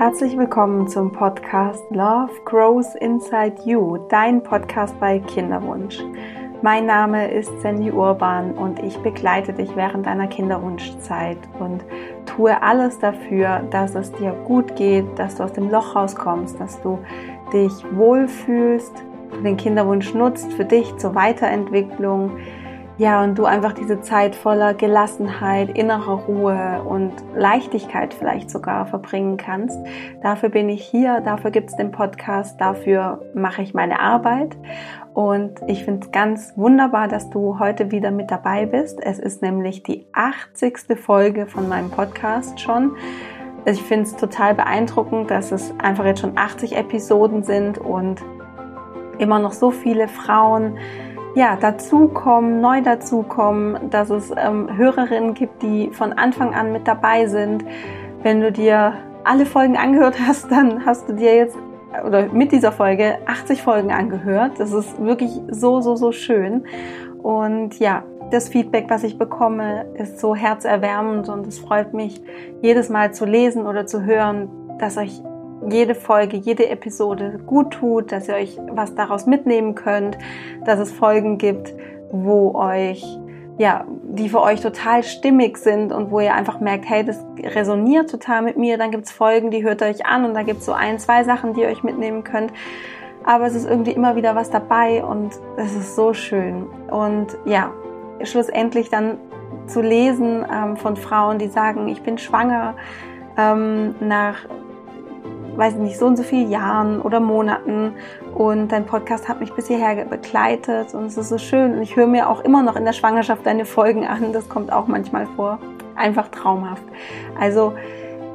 Herzlich willkommen zum Podcast Love Grows Inside You, dein Podcast bei Kinderwunsch. Mein Name ist Sandy Urban und ich begleite dich während deiner Kinderwunschzeit und tue alles dafür, dass es dir gut geht, dass du aus dem Loch rauskommst, dass du dich wohlfühlst, du den Kinderwunsch nutzt für dich zur Weiterentwicklung, ja, und du einfach diese Zeit voller Gelassenheit, innerer Ruhe und Leichtigkeit vielleicht sogar verbringen kannst. Dafür bin ich hier, dafür gibt es den Podcast, dafür mache ich meine Arbeit. Und ich finde es ganz wunderbar, dass du heute wieder mit dabei bist. Es ist nämlich die 80. Folge von meinem Podcast schon. Ich finde es total beeindruckend, dass es einfach jetzt schon 80 Episoden sind und immer noch so viele Frauen ja, dazukommen, neu dazukommen, dass es ähm, Hörerinnen gibt, die von Anfang an mit dabei sind. Wenn du dir alle Folgen angehört hast, dann hast du dir jetzt oder mit dieser Folge 80 Folgen angehört. Das ist wirklich so, so, so schön. Und ja, das Feedback, was ich bekomme, ist so herzerwärmend und es freut mich jedes Mal zu lesen oder zu hören, dass euch jede Folge, jede Episode gut tut, dass ihr euch was daraus mitnehmen könnt, dass es Folgen gibt, wo euch ja, die für euch total stimmig sind und wo ihr einfach merkt, hey, das resoniert total mit mir. Dann gibt's Folgen, die hört euch an und da gibt's so ein, zwei Sachen, die ihr euch mitnehmen könnt. Aber es ist irgendwie immer wieder was dabei und es ist so schön. Und ja, schlussendlich dann zu lesen ähm, von Frauen, die sagen, ich bin schwanger ähm, nach weiß nicht, so und so viele Jahren oder Monaten und dein Podcast hat mich bis hierher begleitet und es ist so schön und ich höre mir auch immer noch in der Schwangerschaft deine Folgen an, das kommt auch manchmal vor. Einfach traumhaft. Also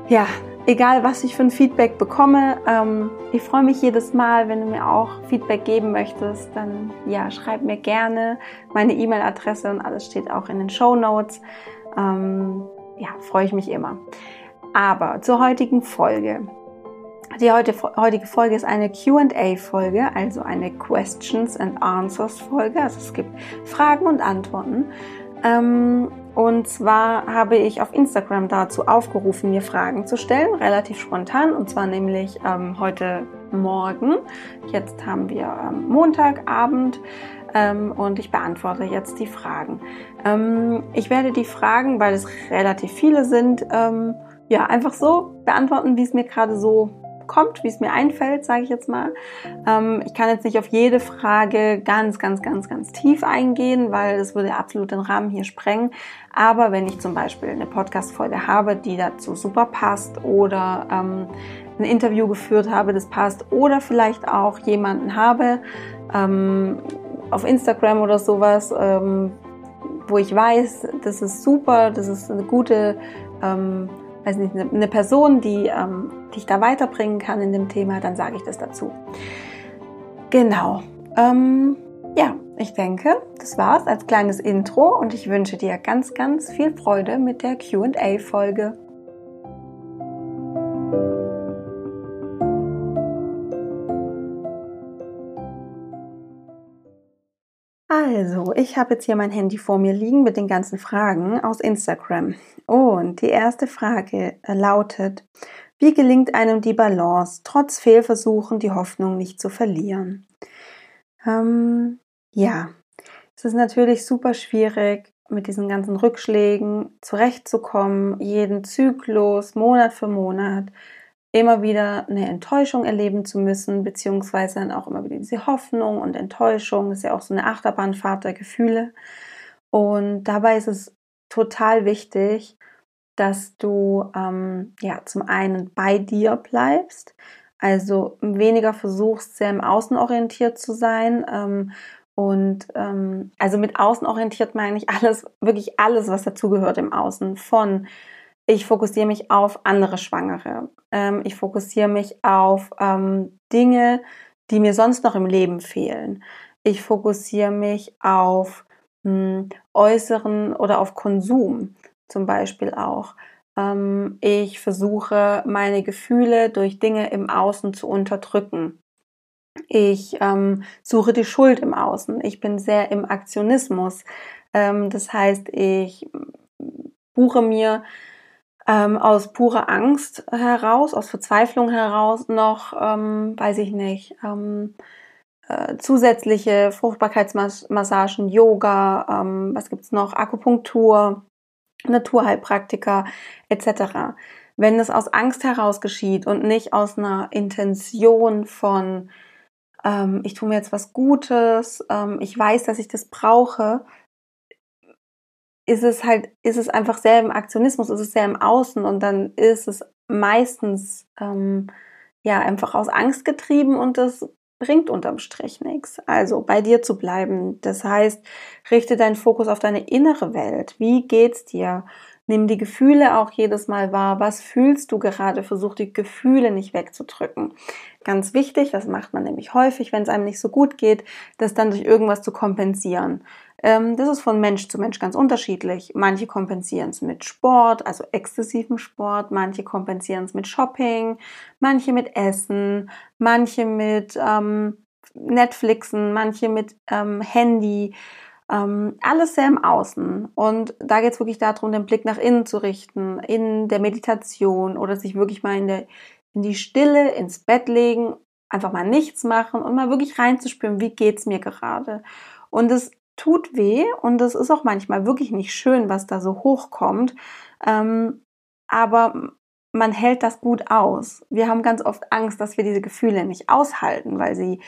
ja, egal was ich für ein Feedback bekomme, ähm, ich freue mich jedes Mal, wenn du mir auch Feedback geben möchtest, dann ja, schreib mir gerne meine E-Mail-Adresse und alles steht auch in den Show Notes. Ähm, ja, freue ich mich immer. Aber zur heutigen Folge. Die heutige Folge ist eine QA-Folge, also eine Questions and Answers Folge. Also es gibt Fragen und Antworten. Ähm, und zwar habe ich auf Instagram dazu aufgerufen, mir Fragen zu stellen, relativ spontan. Und zwar nämlich ähm, heute Morgen. Jetzt haben wir ähm, Montagabend und ich beantworte jetzt die Fragen. ich werde die Fragen, weil es relativ viele sind, ja, einfach so beantworten, wie es mir gerade so kommt, wie es mir einfällt, sage ich jetzt mal. Ähm, ich kann jetzt nicht auf jede Frage ganz, ganz, ganz, ganz tief eingehen, weil das würde absolut den Rahmen hier sprengen. Aber wenn ich zum Beispiel eine Podcast-Folge habe, die dazu super passt oder ähm, ein Interview geführt habe, das passt oder vielleicht auch jemanden habe ähm, auf Instagram oder sowas, ähm, wo ich weiß, das ist super, das ist eine gute ähm, weiß nicht, eine Person, die ähm, dich da weiterbringen kann in dem Thema, dann sage ich das dazu. Genau. Ähm, ja, ich denke, das war's als kleines Intro und ich wünsche dir ganz, ganz viel Freude mit der QA-Folge. Also, ich habe jetzt hier mein Handy vor mir liegen mit den ganzen Fragen aus Instagram. Und die erste Frage äh, lautet, wie gelingt einem die Balance, trotz Fehlversuchen die Hoffnung nicht zu verlieren? Ähm, ja, es ist natürlich super schwierig, mit diesen ganzen Rückschlägen zurechtzukommen, jeden Zyklus, Monat für Monat immer wieder eine Enttäuschung erleben zu müssen, beziehungsweise dann auch immer wieder diese Hoffnung und Enttäuschung. Das ist ja auch so eine Achterbahnfahrt der Gefühle. Und dabei ist es total wichtig, dass du ähm, ja zum einen bei dir bleibst, also weniger versuchst, sehr im Außen orientiert zu sein. Ähm, und ähm, also mit außen orientiert meine ich alles, wirklich alles, was dazugehört im Außen. Von ich fokussiere mich auf andere Schwangere. Ähm, ich fokussiere mich auf ähm, Dinge, die mir sonst noch im Leben fehlen. Ich fokussiere mich auf mh, hm, äußeren oder auf Konsum zum Beispiel auch. Ähm, ich versuche meine Gefühle durch Dinge im Außen zu unterdrücken. Ich ähm, suche die Schuld im Außen. Ich bin sehr im Aktionismus. Ähm, das heißt, ich buche mir ähm, aus purer Angst heraus, aus Verzweiflung heraus noch, ähm, weiß ich nicht, ähm, äh, zusätzliche Fruchtbarkeitsmassagen, Yoga, ähm, was gibt's noch, Akupunktur, Naturheilpraktiker etc. Wenn es aus Angst heraus geschieht und nicht aus einer Intention von, ähm, ich tue mir jetzt was Gutes, ähm, ich weiß, dass ich das brauche, ist es halt, ist es einfach sehr im Aktionismus, ist es sehr im Außen und dann ist es meistens ähm, ja einfach aus Angst getrieben und das bringt unterm Strich nichts. Also bei dir zu bleiben. Das heißt, richte deinen Fokus auf deine innere Welt. Wie geht's dir? Nimm die Gefühle auch jedes Mal wahr. Was fühlst du gerade? Versuch die Gefühle nicht wegzudrücken. Ganz wichtig, das macht man nämlich häufig, wenn es einem nicht so gut geht, das dann durch irgendwas zu kompensieren. Ähm, das ist von Mensch zu Mensch ganz unterschiedlich. Manche kompensieren es mit Sport, also exzessivem Sport, manche kompensieren es mit Shopping, manche mit Essen, manche mit ähm, Netflixen, manche mit ähm, Handy. Ähm, alles sehr im Außen. Und da geht es wirklich darum, den Blick nach innen zu richten, in der Meditation oder sich wirklich mal in, der, in die Stille, ins Bett legen, einfach mal nichts machen und mal wirklich reinzuspüren, wie geht's mir gerade. Und es tut weh und es ist auch manchmal wirklich nicht schön, was da so hochkommt. Ähm, aber man hält das gut aus. Wir haben ganz oft Angst, dass wir diese Gefühle nicht aushalten, weil sie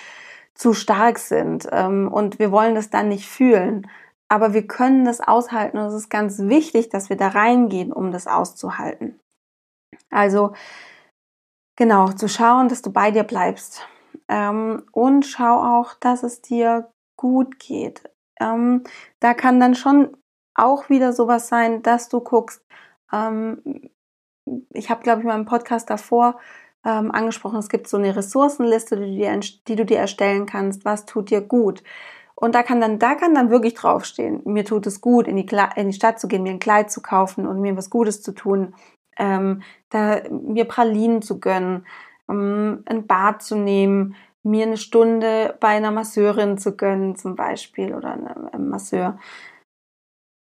zu stark sind ähm, und wir wollen das dann nicht fühlen. Aber wir können das aushalten und es ist ganz wichtig, dass wir da reingehen, um das auszuhalten. Also genau, zu schauen, dass du bei dir bleibst. Ähm, und schau auch, dass es dir gut geht. Ähm, da kann dann schon auch wieder sowas sein, dass du guckst, ähm, ich habe, glaube ich, mal im Podcast davor ähm, angesprochen, es gibt so eine Ressourcenliste, die du, dir, die du dir erstellen kannst, was tut dir gut. Und da kann dann, da kann dann wirklich draufstehen, mir tut es gut, in die, in die Stadt zu gehen, mir ein Kleid zu kaufen und mir was Gutes zu tun, ähm, da, mir Pralinen zu gönnen, ähm, ein Bad zu nehmen, mir eine Stunde bei einer Masseurin zu gönnen zum Beispiel oder einem Masseur.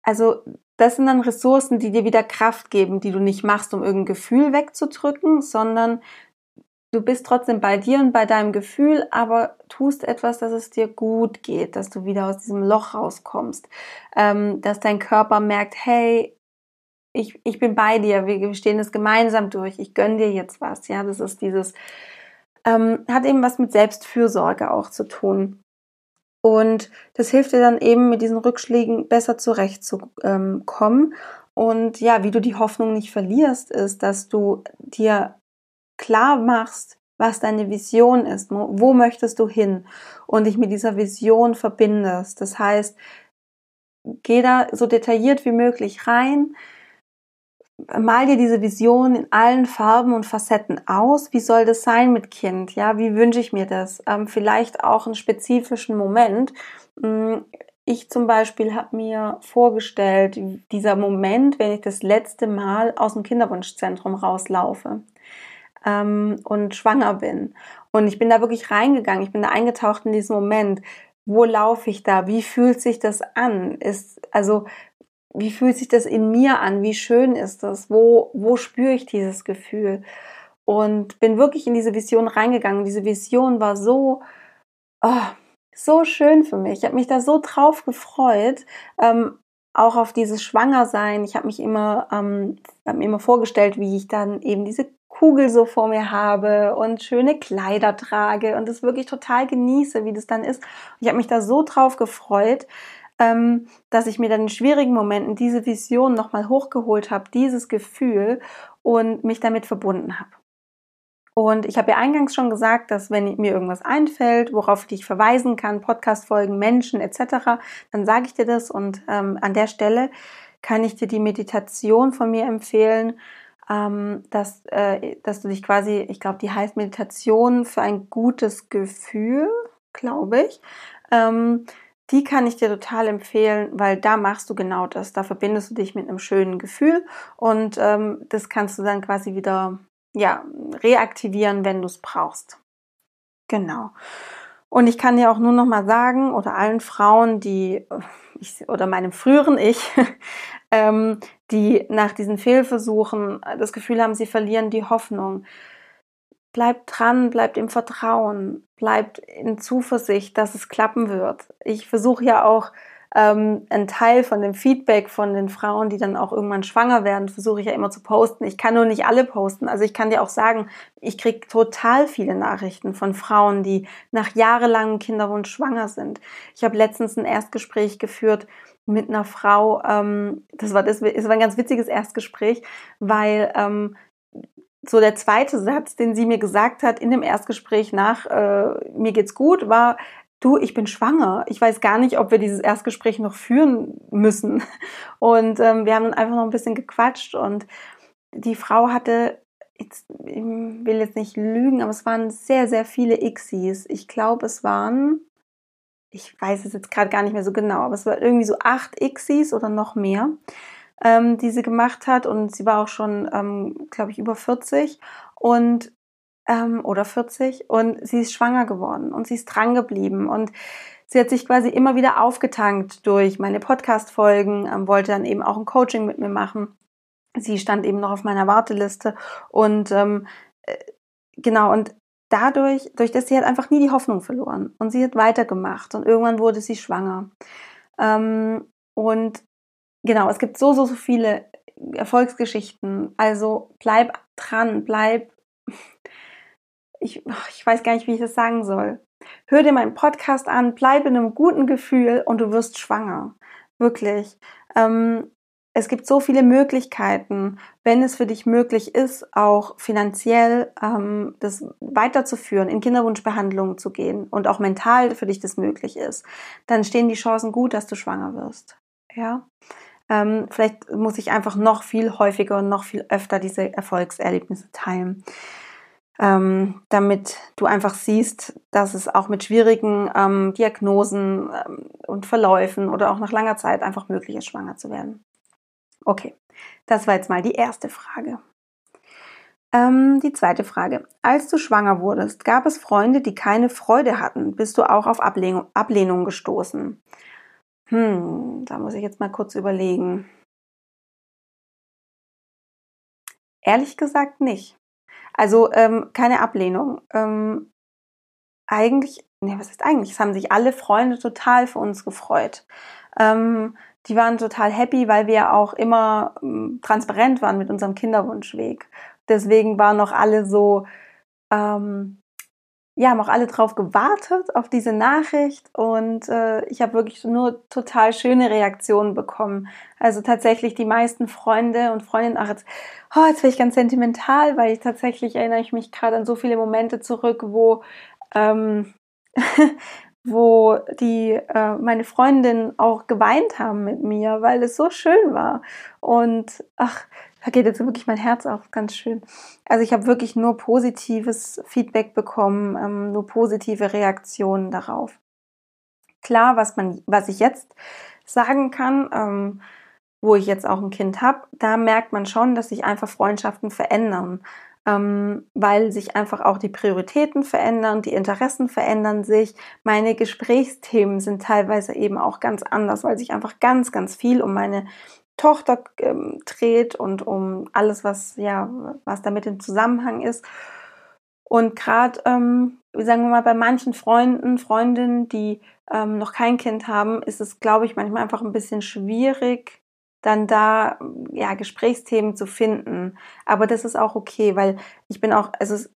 Also das sind dann Ressourcen, die dir wieder Kraft geben, die du nicht machst, um irgendein Gefühl wegzudrücken, sondern du bist trotzdem bei dir und bei deinem Gefühl, aber tust etwas, dass es dir gut geht, dass du wieder aus diesem Loch rauskommst, ähm, dass dein Körper merkt, hey, ich, ich bin bei dir, wir stehen es gemeinsam durch, ich gönn dir jetzt was, ja, das ist dieses, ähm, hat eben was mit Selbstfürsorge auch zu tun. Und das hilft dir dann eben mit diesen Rückschlägen besser zurechtzukommen. Und ja, wie du die Hoffnung nicht verlierst, ist, dass du dir klar machst, was deine Vision ist, wo möchtest du hin und dich mit dieser Vision verbindest. Das heißt, geh da so detailliert wie möglich rein, mal dir diese Vision in allen Farben und Facetten aus. Wie soll das sein mit Kind? Ja, wie wünsche ich mir das? Ähm, vielleicht auch einen spezifischen Moment. Mm, ich zum Beispiel habe mir vorgestellt, dieser Moment, wenn ich das letzte Mal aus dem Kinderwunschzentrum rauslaufe ähm, und schwanger bin. Und ich bin da wirklich reingegangen, ich bin da eingetaucht in diesen Moment. Wo laufe ich da? Wie fühlt sich das an? Ist, also, wie fühlt sich das in mir an? Wie schön ist das? Wo, wo spüre ich dieses Gefühl? Und bin wirklich in diese Vision reingegangen. Diese Vision war so, oh, so schön für mich. Ich habe mich da so drauf gefreut. Ähm, auch auf dieses Schwangersein. Ich habe mich immer, ähm, hab mir immer vorgestellt, wie ich dann eben diese Kugel so vor mir habe und schöne Kleider trage und es wirklich total genieße, wie das dann ist. Ich habe mich da so drauf gefreut, ähm, dass ich mir dann in schwierigen Momenten diese Vision nochmal hochgeholt habe, dieses Gefühl und mich damit verbunden habe. Und ich habe ja eingangs schon gesagt, dass wenn mir irgendwas einfällt, worauf ich dich verweisen kann, Podcast-Folgen, Menschen etc., dann sage ich dir das und ähm, an der Stelle kann ich dir die Meditation von mir empfehlen, ähm, dass, äh, dass du dich quasi, ich glaube, die heißt Meditation für ein gutes Gefühl, glaube ich. Ähm, die kann ich dir total empfehlen, weil da machst du genau das. Da verbindest du dich mit einem schönen Gefühl und ähm, das kannst du dann quasi wieder ja, reaktivieren, wenn du es brauchst. Genau. Und ich kann dir auch nur noch mal sagen, oder allen Frauen, die, ich, oder meinem früheren Ich, ähm, die nach diesen Fehlversuchen das Gefühl haben, sie verlieren die Hoffnung. Bleibt dran, bleibt im Vertrauen, bleibt in Zuversicht, dass es klappen wird. Ich versuche ja auch ähm, ein Teil von dem Feedback von den Frauen, die dann auch irgendwann schwanger werden, versuche ich ja immer zu posten. Ich kann nur nicht alle posten. Also ich kann dir auch sagen, ich kriege total viele Nachrichten von Frauen, die nach jahrelangem Kinderwunsch schwanger sind. Ich habe letztens ein Erstgespräch geführt mit einer Frau. Ähm, das war das, war ein ganz witziges Erstgespräch, weil ähm, so der zweite Satz, den sie mir gesagt hat in dem Erstgespräch nach äh, mir geht's gut, war du, ich bin schwanger. Ich weiß gar nicht, ob wir dieses Erstgespräch noch führen müssen. Und ähm, wir haben dann einfach noch ein bisschen gequatscht und die Frau hatte, jetzt, ich will jetzt nicht lügen, aber es waren sehr, sehr viele Xis. Ich glaube, es waren, ich weiß es jetzt gerade gar nicht mehr so genau, aber es war irgendwie so acht Xis oder noch mehr, ähm, die sie gemacht hat. Und sie war auch schon, ähm, glaube ich, über 40. Und ähm, oder 40 und sie ist schwanger geworden und sie ist dran geblieben und sie hat sich quasi immer wieder aufgetankt durch meine Podcast-Folgen, ähm, wollte dann eben auch ein Coaching mit mir machen. Sie stand eben noch auf meiner Warteliste und ähm, äh, genau und dadurch, durch das sie hat einfach nie die Hoffnung verloren und sie hat weitergemacht und irgendwann wurde sie schwanger. Ähm, und genau, es gibt so, so, so viele Erfolgsgeschichten. Also bleib dran, bleib ich, ich weiß gar nicht, wie ich das sagen soll. Hör dir meinen Podcast an, bleib in einem guten Gefühl und du wirst schwanger. Wirklich. Ähm, es gibt so viele Möglichkeiten, wenn es für dich möglich ist, auch finanziell ähm, das weiterzuführen, in Kinderwunschbehandlungen zu gehen und auch mental für dich das möglich ist, dann stehen die Chancen gut, dass du schwanger wirst. Ja. Ähm, vielleicht muss ich einfach noch viel häufiger und noch viel öfter diese Erfolgserlebnisse teilen ähm, damit du einfach siehst, dass es auch mit schwierigen ähm, Diagnosen ähm, und Verläufen oder auch nach langer Zeit einfach möglich ist, schwanger zu werden. Okay, das war jetzt mal die erste Frage. Ähm, die zweite Frage. Als du schwanger wurdest, gab es Freunde, die keine Freude hatten? Bist du auch auf Ablehnung, Ablehnung gestoßen? Hm, da muss ich jetzt mal kurz überlegen. Ehrlich gesagt nicht. Also ähm, keine Ablehnung. Ähm, eigentlich, nee, was ist eigentlich? Es haben sich alle Freunde total für uns gefreut. Ähm, die waren total happy, weil wir auch immer ähm, transparent waren mit unserem Kinderwunschweg. Deswegen waren noch alle so, ähm, ja, haben auch alle drauf gewartet, auf diese Nachricht. Und äh, ich habe wirklich nur total schöne Reaktionen bekommen. Also tatsächlich die meisten Freunde und Freundinnen, ach jetzt, oh, jetzt bin ich ganz sentimental, weil ich tatsächlich erinnere ich mich gerade an so viele Momente zurück, wo ähm, wo die äh, meine Freundinnen auch geweint haben mit mir, weil es so schön war. Und ach, da geht jetzt wirklich mein Herz auf, ganz schön. Also ich habe wirklich nur positives Feedback bekommen, ähm, nur positive Reaktionen darauf. Klar, was man, was ich jetzt sagen kann, ähm, wo ich jetzt auch ein Kind habe, da merkt man schon, dass sich einfach Freundschaften verändern, ähm, weil sich einfach auch die Prioritäten verändern, die Interessen verändern sich. Meine Gesprächsthemen sind teilweise eben auch ganz anders, weil sich einfach ganz, ganz viel um meine Tochter ähm, dreht und um alles, was ja, was damit im Zusammenhang ist. Und gerade, ähm, sagen wir mal, bei manchen Freunden, Freundinnen, die ähm, noch kein Kind haben, ist es, glaube ich, manchmal einfach ein bisschen schwierig, dann da ja Gesprächsthemen zu finden. Aber das ist auch okay, weil ich bin auch, also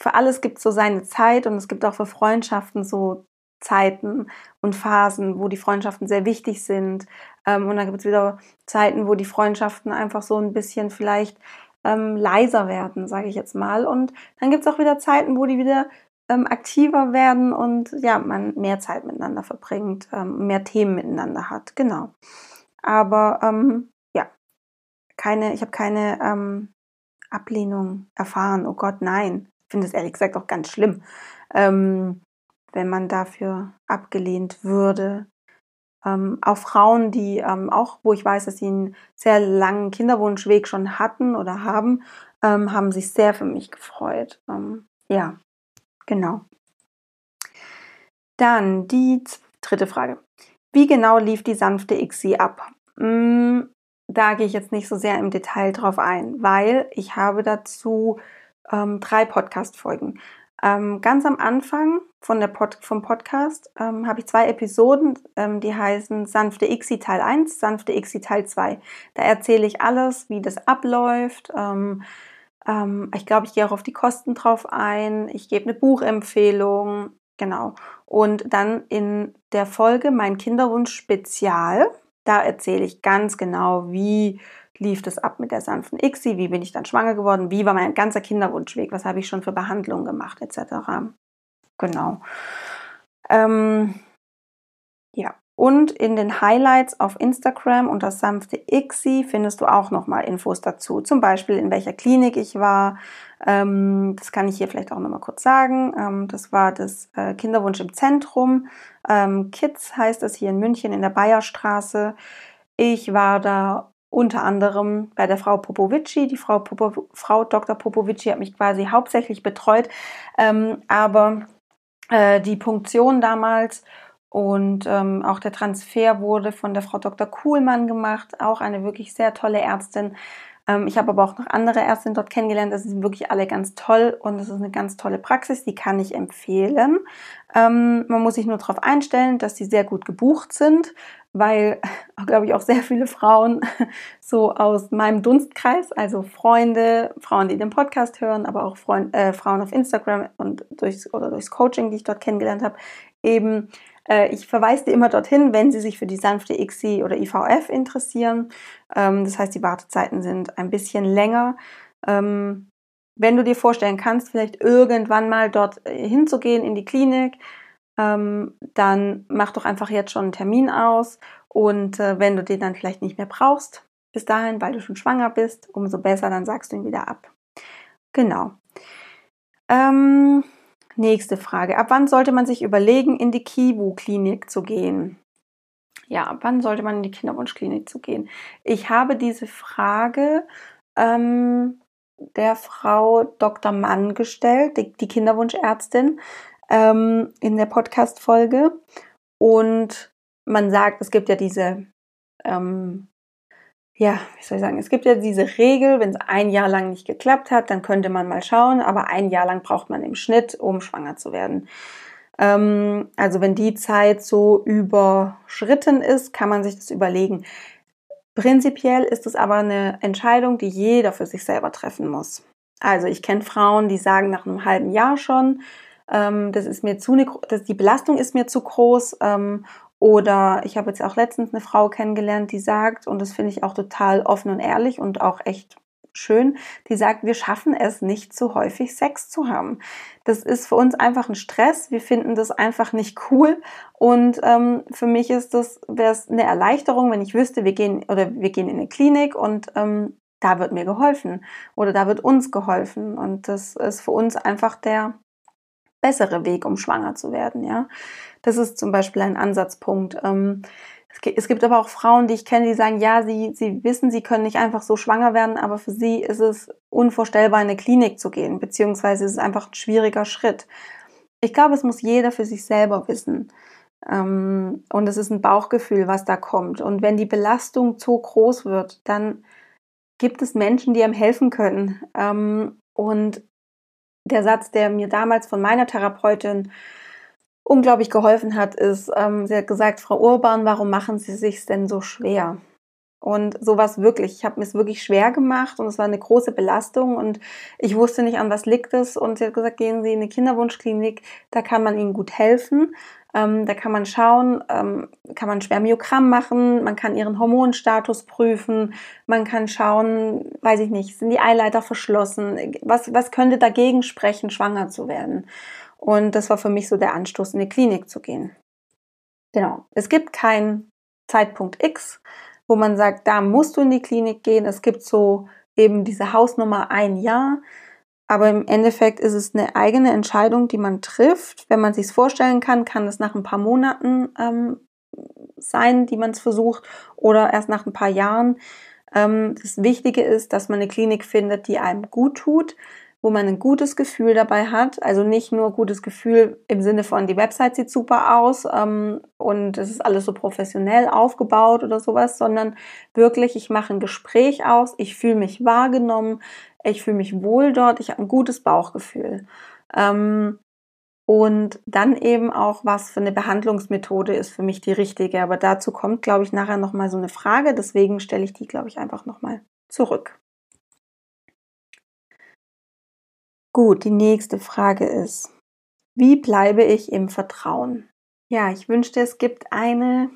für alles gibt es so seine Zeit und es gibt auch für Freundschaften so Zeiten und Phasen, wo die Freundschaften sehr wichtig sind. Ähm, und dann gibt es wieder Zeiten, wo die Freundschaften einfach so ein bisschen vielleicht ähm, leiser werden, sage ich jetzt mal. Und dann gibt es auch wieder Zeiten, wo die wieder ähm, aktiver werden und ja, man mehr Zeit miteinander verbringt, ähm, mehr Themen miteinander hat. Genau. Aber ähm, ja, keine, ich habe keine ähm, Ablehnung erfahren. Oh Gott, nein. Ich finde es ehrlich gesagt auch ganz schlimm. Wenn man dafür abgelehnt würde. Ähm, auch Frauen, die ähm, auch, wo ich weiß, dass sie einen sehr langen Kinderwunschweg schon hatten oder haben, ähm, haben sich sehr für mich gefreut. Ähm, ja, genau. Dann die dritte Frage. Wie genau lief die sanfte ICSI ab? Hm, da gehe ich jetzt nicht so sehr im Detail drauf ein, weil ich habe dazu ähm, drei Podcast-Folgen. Ähm, ganz am Anfang von der Pod vom Podcast ähm, habe ich zwei Episoden, ähm, die heißen Sanfte ICSI Teil 1, Sanfte ICSI Teil 2. Da erzähle ich alles, wie das abläuft. Ähm, ähm, ich glaube, ich gehe auch auf die Kosten drauf ein. Ich gebe eine Buchempfehlung. Genau. Und dann in der Folge Mein Kinderwunsch Spezial, da erzähle ich ganz genau, wie lief das ab mit der sanften ICSI, wie bin ich dann schwanger geworden, wie war mein ganzer Kinderwunschweg, was habe ich schon für Behandlungen gemacht, etc. Genau. Ähm, ja. Und in den Highlights auf Instagram das sanfte ICSI findest du auch nochmal Infos dazu. Zum Beispiel, in welcher Klinik ich war. Ähm, das kann ich hier vielleicht auch nochmal kurz sagen. Ähm, das war das äh, Kinderwunsch im Zentrum. Ähm, Kids heißt das hier in München in der Bayerstraße. Ich war da unter anderem bei der Frau Popovici. Die Frau, Popo, Frau Dr. Popovici hat mich quasi hauptsächlich betreut, ähm, aber äh, die Punktion damals und ähm, auch der Transfer wurde von der Frau Dr. Kuhlmann gemacht, auch eine wirklich sehr tolle Ärztin. Ähm, ich habe aber auch noch andere Ärztinnen dort kennengelernt. Das sind wirklich alle ganz toll und es ist eine ganz tolle Praxis, die kann ich empfehlen. Ähm, man muss sich nur darauf einstellen, dass sie sehr gut gebucht sind, weil, glaube ich, auch sehr viele Frauen so aus meinem Dunstkreis, also Freunde, Frauen, die den Podcast hören, aber auch Freund, äh, Frauen auf Instagram und durchs, oder durchs Coaching, die ich dort kennengelernt habe, eben äh, ich verweise dir immer dorthin, wenn Sie sich für die sanfte ICSI oder IVF interessieren. Ähm, das heißt, die Wartezeiten sind ein bisschen länger. Ähm, wenn du dir vorstellen kannst, vielleicht irgendwann mal dort äh, hinzugehen in die Klinik, ähm, dann mach doch einfach jetzt schon einen Termin aus. Und äh, wenn du den dann vielleicht nicht mehr brauchst, bis dahin, weil du schon schwanger bist, umso besser, dann sagst du ihn wieder ab. Genau. Ähm, Nächste Frage. Ab wann sollte man sich überlegen, in die Kiwu-Klinik zu gehen? Ja, ab wann sollte man in die Kinderwunschklinik zu gehen? Ich habe diese Frage ähm, der Frau Dr. Mann gestellt, die, die Kinderwunschärztin, ähm, in der Podcast-Folge. Und man sagt, es gibt ja diese ähm, ja, wie soll ich sagen, es gibt ja diese Regel, wenn es ein Jahr lang nicht geklappt hat, dann könnte man mal schauen, aber ein Jahr lang braucht man im Schnitt, um schwanger zu werden. Ähm, also wenn die Zeit so überschritten ist, kann man sich das überlegen. Prinzipiell ist es aber eine Entscheidung, die jeder für sich selber treffen muss. Also ich kenne Frauen, die sagen nach einem halben Jahr schon, ähm, das ist mir zu, ne, das, die Belastung ist mir zu groß ähm, oder ich habe jetzt auch letztens eine Frau kennengelernt, die sagt, und das finde ich auch total offen und ehrlich und auch echt schön, die sagt, wir schaffen es nicht so häufig Sex zu haben. Das ist für uns einfach ein Stress. Wir finden das einfach nicht cool. Und ähm, für mich ist das wäre es eine Erleichterung, wenn ich wüsste, wir gehen oder wir gehen in eine Klinik und ähm, da wird mir geholfen oder da wird uns geholfen. Und das ist für uns einfach der bessere Weg, um schwanger zu werden. Ja, das ist zum Beispiel ein Ansatzpunkt. Ähm, es gibt aber auch Frauen, die ich kenne, die sagen, ja, sie, sie wissen, sie können nicht einfach so schwanger werden, aber für sie ist es unvorstellbar, in eine Klinik zu gehen, beziehungsweise ist es einfach ein schwieriger Schritt. Ich glaube, es muss jeder für sich selber wissen. Ähm, und es ist ein Bauchgefühl, was da kommt. Und wenn die Belastung zu groß wird, dann gibt es Menschen, die einem helfen können. Ähm, und der Satz, der mir damals von meiner Therapeutin unglaublich geholfen hat, ist, ähm, sie hat gesagt, Frau Urban, warum machen Sie sich denn so schwer? Und sowas wirklich, ich habe mir es wirklich schwer gemacht und es war eine große Belastung und ich wusste nicht, an was liegt es. Und sie hat gesagt, gehen Sie in eine Kinderwunschklinik, da kann man Ihnen gut helfen. Ähm, da kann man schauen, ähm, kann man Spermiogramm machen, man kann ihren Hormonstatus prüfen, man kann schauen, weiß ich nicht, sind die Eileiter verschlossen, was, was könnte dagegen sprechen, schwanger zu werden. Und das war für mich so der Anstoß, in die Klinik zu gehen. Genau. Es gibt keinen Zeitpunkt X, wo man sagt, da musst du in die Klinik gehen. Es gibt so eben diese Hausnummer ein Jahr. Aber im Endeffekt ist es eine eigene Entscheidung, die man trifft. Wenn man sich vorstellen kann, kann es nach ein paar Monaten ähm, sein, die man es versucht, oder erst nach ein paar Jahren. Ähm, das Wichtige ist, dass man eine Klinik findet, die einem gut tut, wo man ein gutes Gefühl dabei hat. Also nicht nur gutes Gefühl im Sinne von, die Website sieht super aus ähm, und es ist alles so professionell aufgebaut oder sowas, sondern wirklich, ich mache ein Gespräch aus, ich fühle mich wahrgenommen, ich fühle mich wohl dort, ich habe ein gutes Bauchgefühl. Ähm, und dann eben auch, was für eine Behandlungsmethode ist für mich die richtige. Aber dazu kommt, glaube ich, nachher nochmal so eine Frage. Deswegen stelle ich die, glaube ich, einfach nochmal zurück. Gut, die nächste Frage ist, wie bleibe ich im Vertrauen? Ja, ich wünschte, es gibt eine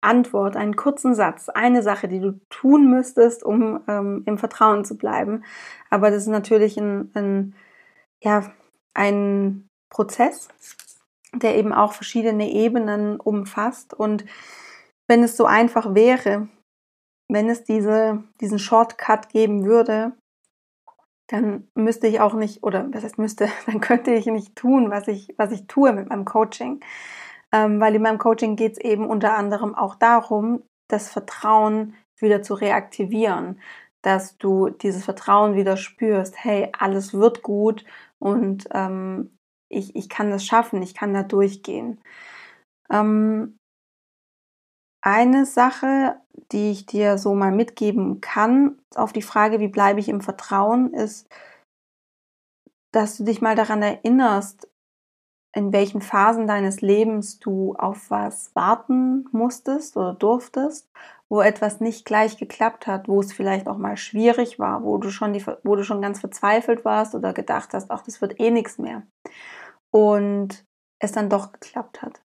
Antwort, einen kurzen Satz, eine Sache, die du tun müsstest, um ähm, im Vertrauen zu bleiben. Aber das ist natürlich ein, ein, ja, ein Prozess, der eben auch verschiedene Ebenen umfasst. Und wenn es so einfach wäre, wenn es diese, diesen Shortcut geben würde, dann müsste ich auch nicht, oder was heißt müsste, dann könnte ich nicht tun, was ich, was ich tue mit meinem Coaching. Ähm, weil in meinem Coaching geht es eben unter anderem auch darum, das Vertrauen wieder zu reaktivieren, dass du dieses Vertrauen wieder spürst, hey, alles wird gut und ähm, ich, ich kann das schaffen, ich kann da durchgehen. Ähm, eine Sache, die ich dir so mal mitgeben kann, auf die Frage, wie bleibe ich im Vertrauen, ist, dass du dich mal daran erinnerst, in welchen Phasen deines Lebens du auf was warten musstest oder durftest, wo etwas nicht gleich geklappt hat, wo es vielleicht auch mal schwierig war, wo du schon, die, wo du schon ganz verzweifelt warst oder gedacht hast, ach, das wird eh nichts mehr. Und es dann doch geklappt hat.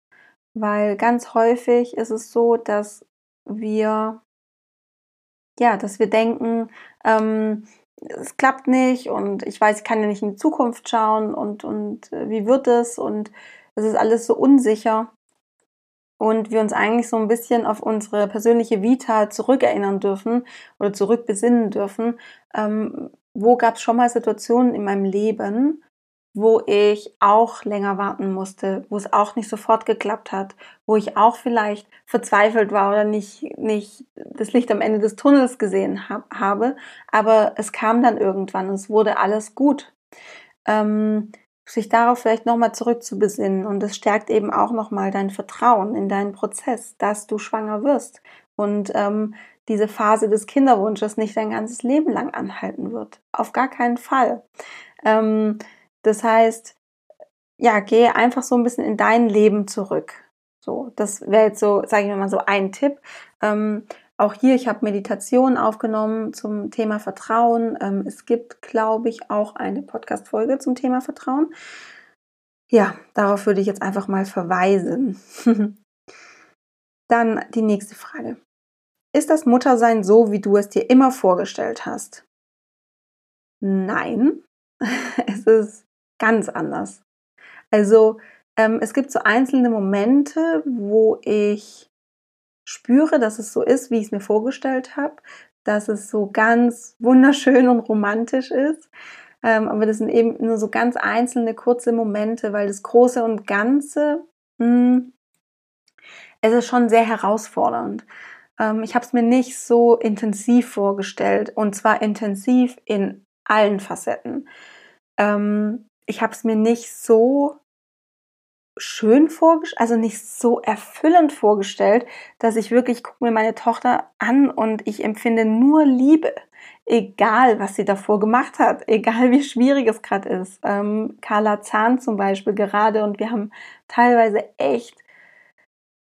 Weil ganz häufig ist es so, dass wir, ja, dass wir denken, ähm, es klappt nicht und ich weiß, ich kann ja nicht in die Zukunft schauen und, und äh, wie wird es und es ist alles so unsicher und wir uns eigentlich so ein bisschen auf unsere persönliche Vita zurückerinnern dürfen oder zurückbesinnen dürfen. Ähm, wo gab es schon mal Situationen in meinem Leben, wo ich auch länger warten musste, wo es auch nicht sofort geklappt hat, wo ich auch vielleicht verzweifelt war oder nicht, nicht das Licht am Ende des Tunnels gesehen hab, habe, aber es kam dann irgendwann und es wurde alles gut. Ähm, sich darauf vielleicht nochmal zurückzubesinnen und es stärkt eben auch nochmal dein Vertrauen in deinen Prozess, dass du schwanger wirst und ähm, diese Phase des Kinderwunsches nicht dein ganzes Leben lang anhalten wird. Auf gar keinen Fall. Ähm, das heißt, ja, gehe einfach so ein bisschen in dein Leben zurück. So, das wäre jetzt so, sage ich mal so ein Tipp. Ähm, auch hier, ich habe Meditation aufgenommen zum Thema Vertrauen. Ähm, es gibt, glaube ich, auch eine Podcast-Folge zum Thema Vertrauen. Ja, darauf würde ich jetzt einfach mal verweisen. Dann die nächste Frage. Ist das Muttersein so, wie du es dir immer vorgestellt hast? Nein, es ist ganz anders. Also ähm, es gibt so einzelne Momente, wo ich spüre, dass es so ist, wie ich es mir vorgestellt habe, dass es so ganz wunderschön und romantisch ist. Ähm, aber das sind eben nur so ganz einzelne kurze Momente, weil das Große und Ganze, mh, hm, es ist schon sehr herausfordernd. Ähm, ich habe es mir nicht so intensiv vorgestellt und zwar intensiv in allen Facetten. Ähm, ich habe es mir nicht so schön vorgestellt, also nicht so erfüllend vorgestellt, dass ich wirklich gucke mir meine Tochter an und ich empfinde nur Liebe, egal was sie davor gemacht hat, egal wie schwierig es gerade ist. Ähm, Carla Zahn zum Beispiel gerade und wir haben teilweise echt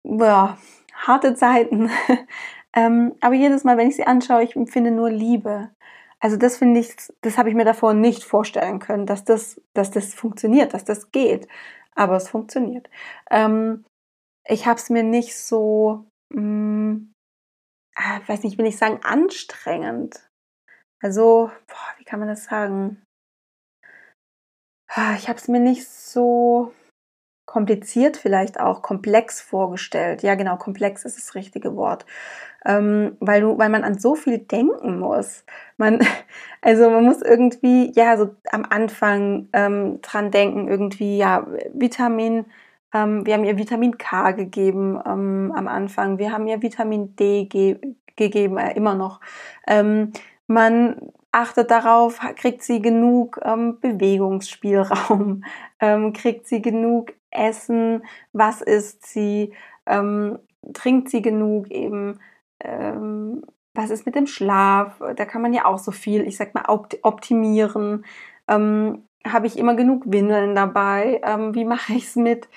boah, harte Zeiten. ähm, aber jedes Mal, wenn ich sie anschaue, ich empfinde nur Liebe. Also das finde ich, das habe ich mir davor nicht vorstellen können, dass das, dass das funktioniert, dass das geht. Aber es funktioniert. Ähm, ich habe es mir nicht so, mh, hm, ah, weiß nicht, will ich sagen, anstrengend. Also, boah, wie kann man das sagen? Ah, ich habe es mir nicht so kompliziert vielleicht auch, komplex vorgestellt. Ja, genau, komplex ist das richtige Wort ähm, weil du, weil man an so viel denken muss. Man, also man muss irgendwie, ja, so am Anfang ähm, dran denken, irgendwie, ja, Vitamin, ähm, wir haben ihr Vitamin K gegeben ähm, am Anfang, wir haben ihr Vitamin D ge gegeben, äh, immer noch. Ähm, man achtet darauf, kriegt sie genug ähm, Bewegungsspielraum, ähm, kriegt sie genug Essen, was isst sie, ähm, trinkt sie genug eben, ähm, was ist mit dem Schlaf, da kann man ja auch so viel, ich sag mal, optimieren. Ähm, Habe ich immer genug Windeln dabei? Ähm, wie mache ich es mit,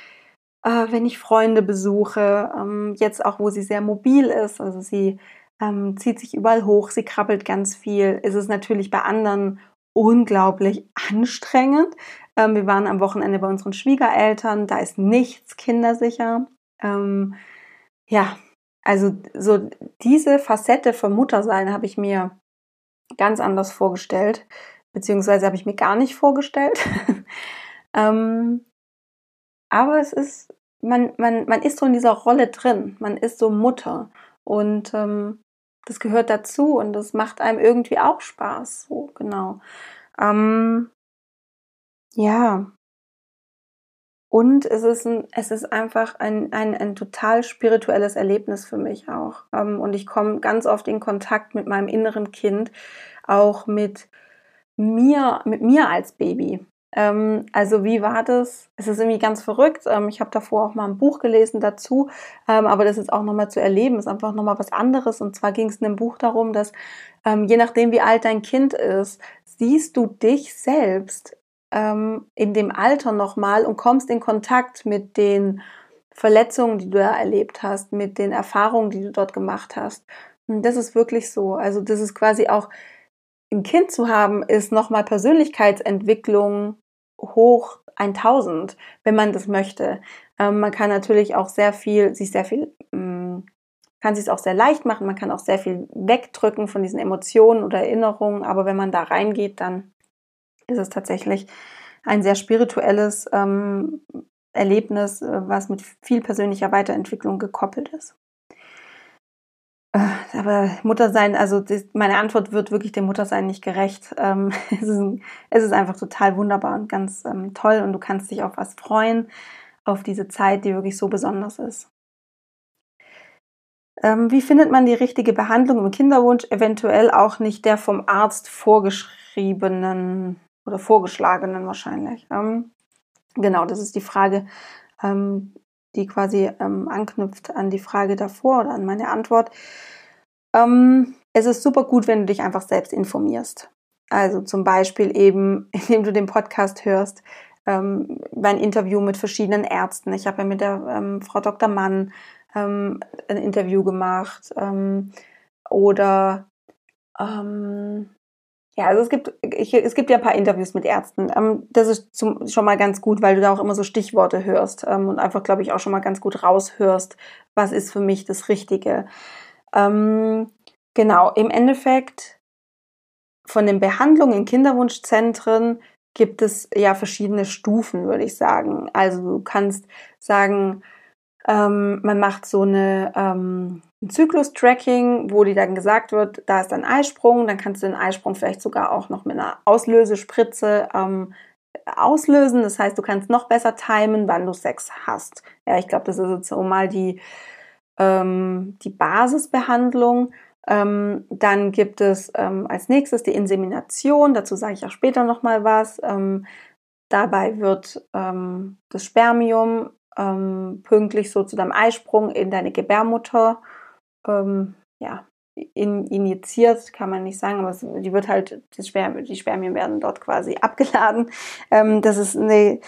äh, wenn ich Freunde besuche? Jetzt auch, wo sie sehr mobil ist, also sie ähm, zieht sich überall hoch, sie krabbelt ganz viel. Ist es natürlich bei anderen unglaublich anstrengend. Ähm, wir waren am Wochenende bei unseren Schwiegereltern, da ist nichts kindersicher. Ähm, ja, also so diese Facette vom Muttersein habe ich mir ganz anders vorgestellt, beziehungsweise habe ich mir gar nicht vorgestellt. ähm, aber es ist, man, man, man ist so in dieser Rolle drin, man ist so Mutter und ähm, das gehört dazu und das macht einem irgendwie auch Spaß. So, genau. Ähm, ja. Und es ist, ein, es ist einfach ein, ein, ein total spirituelles Erlebnis für mich auch. Ähm, und ich komme ganz oft in Kontakt mit meinem inneren Kind, auch mit mir, mit mir als Baby. Ähm, also wie war das? Es ist irgendwie ganz verrückt. Ähm, ich habe davor auch mal ein Buch gelesen dazu, ähm, aber das ist auch nochmal zu erleben, ist einfach nochmal was anderes. Und zwar ging es in dem Buch darum, dass ähm, je nachdem, wie alt dein Kind ist, siehst du dich selbst ähm, in dem Alter nochmal und kommst in Kontakt mit den Verletzungen, die du da erlebt hast, mit den Erfahrungen, die du dort gemacht hast. Und das ist wirklich so. Also das ist quasi auch ein Kind zu haben, ist nochmal Persönlichkeitsentwicklung hoch 1000, wenn man das möchte. Ähm, man kann natürlich auch sehr viel, sich sehr viel, ähm, kann sich es auch sehr leicht machen. Man kann auch sehr viel wegdrücken von diesen Emotionen oder Erinnerungen. Aber wenn man da reingeht, dann ist es tatsächlich ein sehr spirituelles ähm, Erlebnis, äh, was mit viel persönlicher Weiterentwicklung gekoppelt ist. Aber Muttersein, also meine Antwort wird wirklich dem Muttersein nicht gerecht. Ähm, es, ist, einfach total wunderbar und ganz ähm, toll und du kannst dich auf was freuen, auf diese Zeit, die wirklich so besonders ist. Ähm, wie findet man die richtige Behandlung im Kinderwunsch? Eventuell auch nicht der vom Arzt vorgeschriebenen oder vorgeschlagenen wahrscheinlich. Genau, das ist die Frage, die quasi ähm, anknüpft an die Frage davor oder an meine Antwort. Ähm, es ist super gut, wenn du dich einfach selbst informierst. Also zum Beispiel eben, indem du den Podcast hörst, ähm, mein Interview mit verschiedenen Ärzten. Ich habe ja mit der ähm, Frau Dr. Mann ähm, ein Interview gemacht ähm, oder ähm, ja, also es gibt, ich, es gibt ja ein paar Interviews mit Ärzten. Ähm, das ist zum, schon mal ganz gut, weil du da auch immer so Stichworte hörst ähm, und einfach, glaube ich, auch schon mal ganz gut raushörst, was ist für mich das Richtige. Ähm, genau, im Endeffekt von den Behandlungen in Kinderwunschzentren gibt es ja verschiedene Stufen, würde ich sagen. Also du kannst sagen, ähm, man macht so eine ähm, ein Zyklus-Tracking, wo dir dann gesagt wird, da ist ein Eisprung, dann kannst du den Eisprung vielleicht sogar auch noch mit einer Auslösespritze ähm, auslösen. Das heißt, du kannst noch besser timen, wann du Sex hast. Ja, ich glaube, das ist jetzt so mal die, ähm, die Basisbehandlung. Ähm, dann gibt es ähm, als nächstes die Insemination. Dazu sage ich auch später noch mal was. Ähm, dabei wird ähm, das Spermium ähm, pünktlich so zu deinem Eisprung in deine Gebärmutter ähm, ja, in, injiziert, kann man nicht sagen, aber es, die wird halt, die, Sperm, die Spermien werden dort quasi abgeladen. Ähm, das ist eine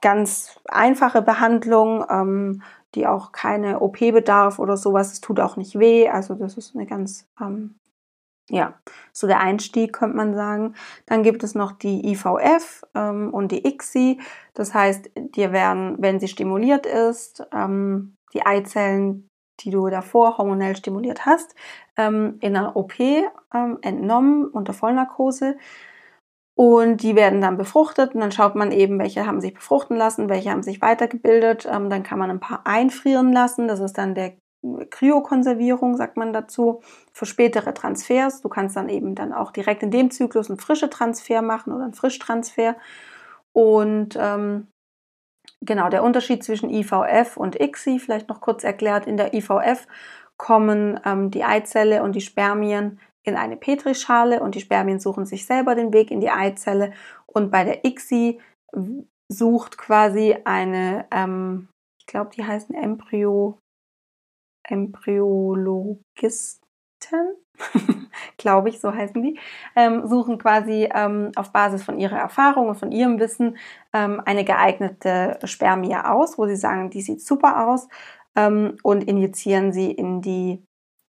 ganz einfache Behandlung, ähm, die auch keine OP bedarf oder sowas. Es tut auch nicht weh. Also das ist eine ganz, ähm, ja, so der Einstieg, könnte man sagen. Dann gibt es noch die IVF ähm, und die ICSI. Das heißt, dir werden, wenn sie stimuliert ist, ähm, die Eizellen die du davor hormonell stimuliert hast, ähm, in einer OP ähm, entnommen unter Vollnarkose. Und die werden dann befruchtet und dann schaut man eben, welche haben sich befruchten lassen, welche haben sich weitergebildet. Ähm, dann kann man ein paar einfrieren lassen. Das ist dann der Kryokonservierung, sagt man dazu, für spätere Transfers. Du kannst dann eben dann auch direkt in dem Zyklus einen frische Transfer machen oder einen Frischtransfer. Und ähm, Genau, der Unterschied zwischen IVF und ICSI, vielleicht noch kurz erklärt. In der IVF kommen ähm, die Eizelle und die Spermien in eine Petrischale und die Spermien suchen sich selber den Weg in die Eizelle. Und bei der ICSI sucht quasi eine, ähm, ich glaube, die heißen Embryo, Embryologisten, glaube ich, so heißen die, ähm, suchen quasi ähm, auf Basis von ihrer Erfahrung und von ihrem Wissen ähm, eine geeignete Spermie aus, wo sie sagen, die sieht super aus ähm, und injizieren sie in die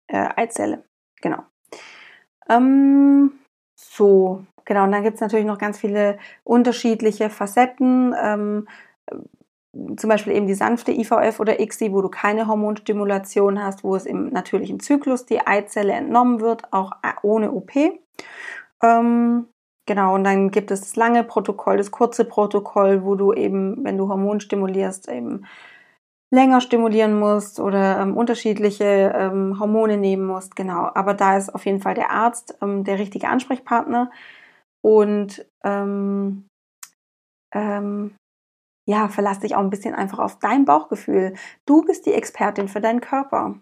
äh, Eizelle. Genau. Ähm, so, genau. Und dann gibt es natürlich noch ganz viele unterschiedliche Facetten ähm, zum Beispiel eben die sanfte IVF oder ICSI, wo du keine Hormonstimulation hast, wo es im natürlichen Zyklus die Eizelle entnommen wird, auch ohne OP. Ähm, genau, und dann gibt es das lange Protokoll, das kurze Protokoll, wo du eben, wenn du Hormon stimulierst, eben länger stimulieren musst oder ähm, unterschiedliche ähm, Hormone nehmen musst. Genau, aber da ist auf jeden Fall der Arzt ähm, der richtige Ansprechpartner. Und ähm, ähm, ja, verlass dich auch ein bisschen einfach auf dein Bauchgefühl. Du bist die Expertin für deinen Körper.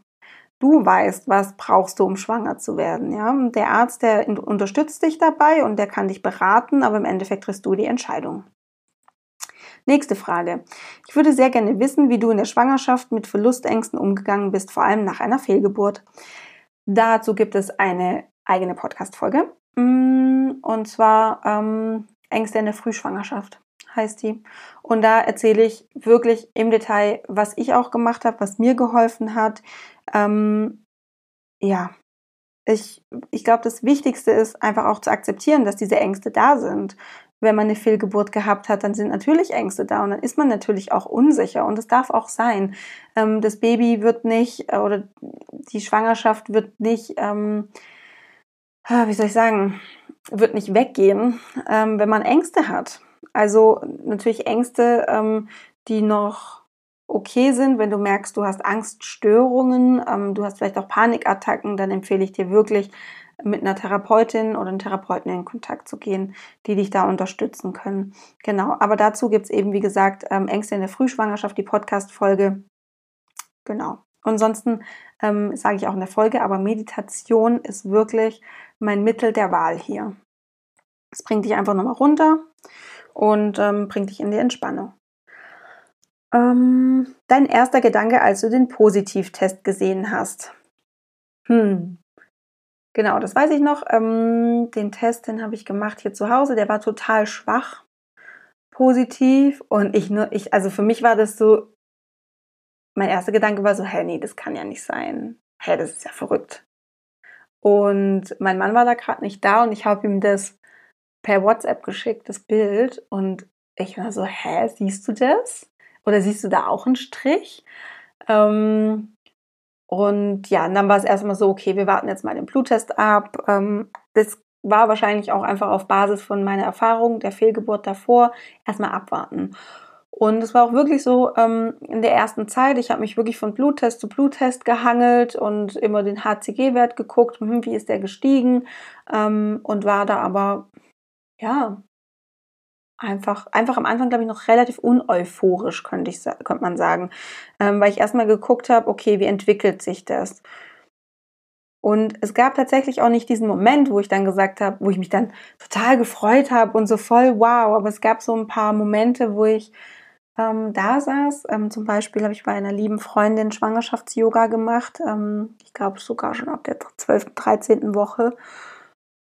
Du weißt, was brauchst du, um schwanger zu werden. Ja? Der Arzt, der unterstützt dich dabei und der kann dich beraten, aber im Endeffekt triffst du die Entscheidung. Nächste Frage. Ich würde sehr gerne wissen, wie du in der Schwangerschaft mit Verlustängsten umgegangen bist, vor allem nach einer Fehlgeburt. Dazu gibt es eine eigene Podcast-Folge. Mm, und zwar ähm, Ängste in der Frühschwangerschaft heißt die. Und da erzähle ich wirklich im Detail, was ich auch gemacht habe, was mir geholfen hat. Ähm, ja, ich, ich glaube, das Wichtigste ist einfach auch zu akzeptieren, dass diese Ängste da sind. Wenn man eine Fehlgeburt gehabt hat, dann sind natürlich Ängste da und dann ist man natürlich auch unsicher und es darf auch sein. Ähm, das Baby wird nicht äh, oder die Schwangerschaft wird nicht, ähm, ah, wie soll ich sagen, wird nicht weggehen, ähm, wenn man Ängste hat. Also natürlich Ängste, ähm, die noch okay sind. Wenn du merkst, du hast Angststörungen, ähm, du hast vielleicht auch Panikattacken, dann empfehle ich dir wirklich mit einer Therapeutin oder einem Therapeuten in Kontakt zu gehen, die dich da unterstützen können. Genau, aber dazu gibt es eben, wie gesagt, ähm, Ängste in der Frühschwangerschaft, die Podcast-Folge. Genau. Ansonsten ähm, sage ich auch in der Folge, aber Meditation ist wirklich mein Mittel der Wahl hier. Es bringt dich einfach nochmal runter und ähm, bringt dich in die Entspannung. Ähm, dein erster Gedanke, als du den Positivtest gesehen hast. Hm. Genau, das weiß ich noch. Ähm, den Test, den habe ich gemacht hier zu Hause. Der war total schwach, positiv und ich nur, ich, also für mich war das so. Mein erster Gedanke war so, hä, nee, das kann ja nicht sein. Hä, das ist ja verrückt. Und mein Mann war da gerade nicht da und ich habe ihm das per WhatsApp geschickt, das Bild. Und ich war so, hä, siehst du das? Oder siehst du da auch einen Strich? Ähm, und ja, und dann war es erstmal so, okay, wir warten jetzt mal den Bluttest ab. Ähm, das war wahrscheinlich auch einfach auf Basis von meiner Erfahrung der Fehlgeburt davor erstmal abwarten. Und es war auch wirklich so ähm, in der ersten Zeit, ich habe mich wirklich von Bluttest zu Bluttest gehangelt und immer den HCG-Wert geguckt, hm, wie ist der gestiegen ähm, und war da aber ja, einfach, einfach am Anfang, glaube ich, noch relativ uneuphorisch, könnte, ich, könnte man sagen. Ähm, weil ich erstmal geguckt habe, okay, wie entwickelt sich das? Und es gab tatsächlich auch nicht diesen Moment, wo ich dann gesagt habe, wo ich mich dann total gefreut habe und so voll wow. Aber es gab so ein paar Momente, wo ich ähm, da saß. Ähm, zum Beispiel habe ich bei einer lieben Freundin Schwangerschafts-Yoga gemacht. Ähm, ich glaube sogar schon ab der 12., 13. Woche.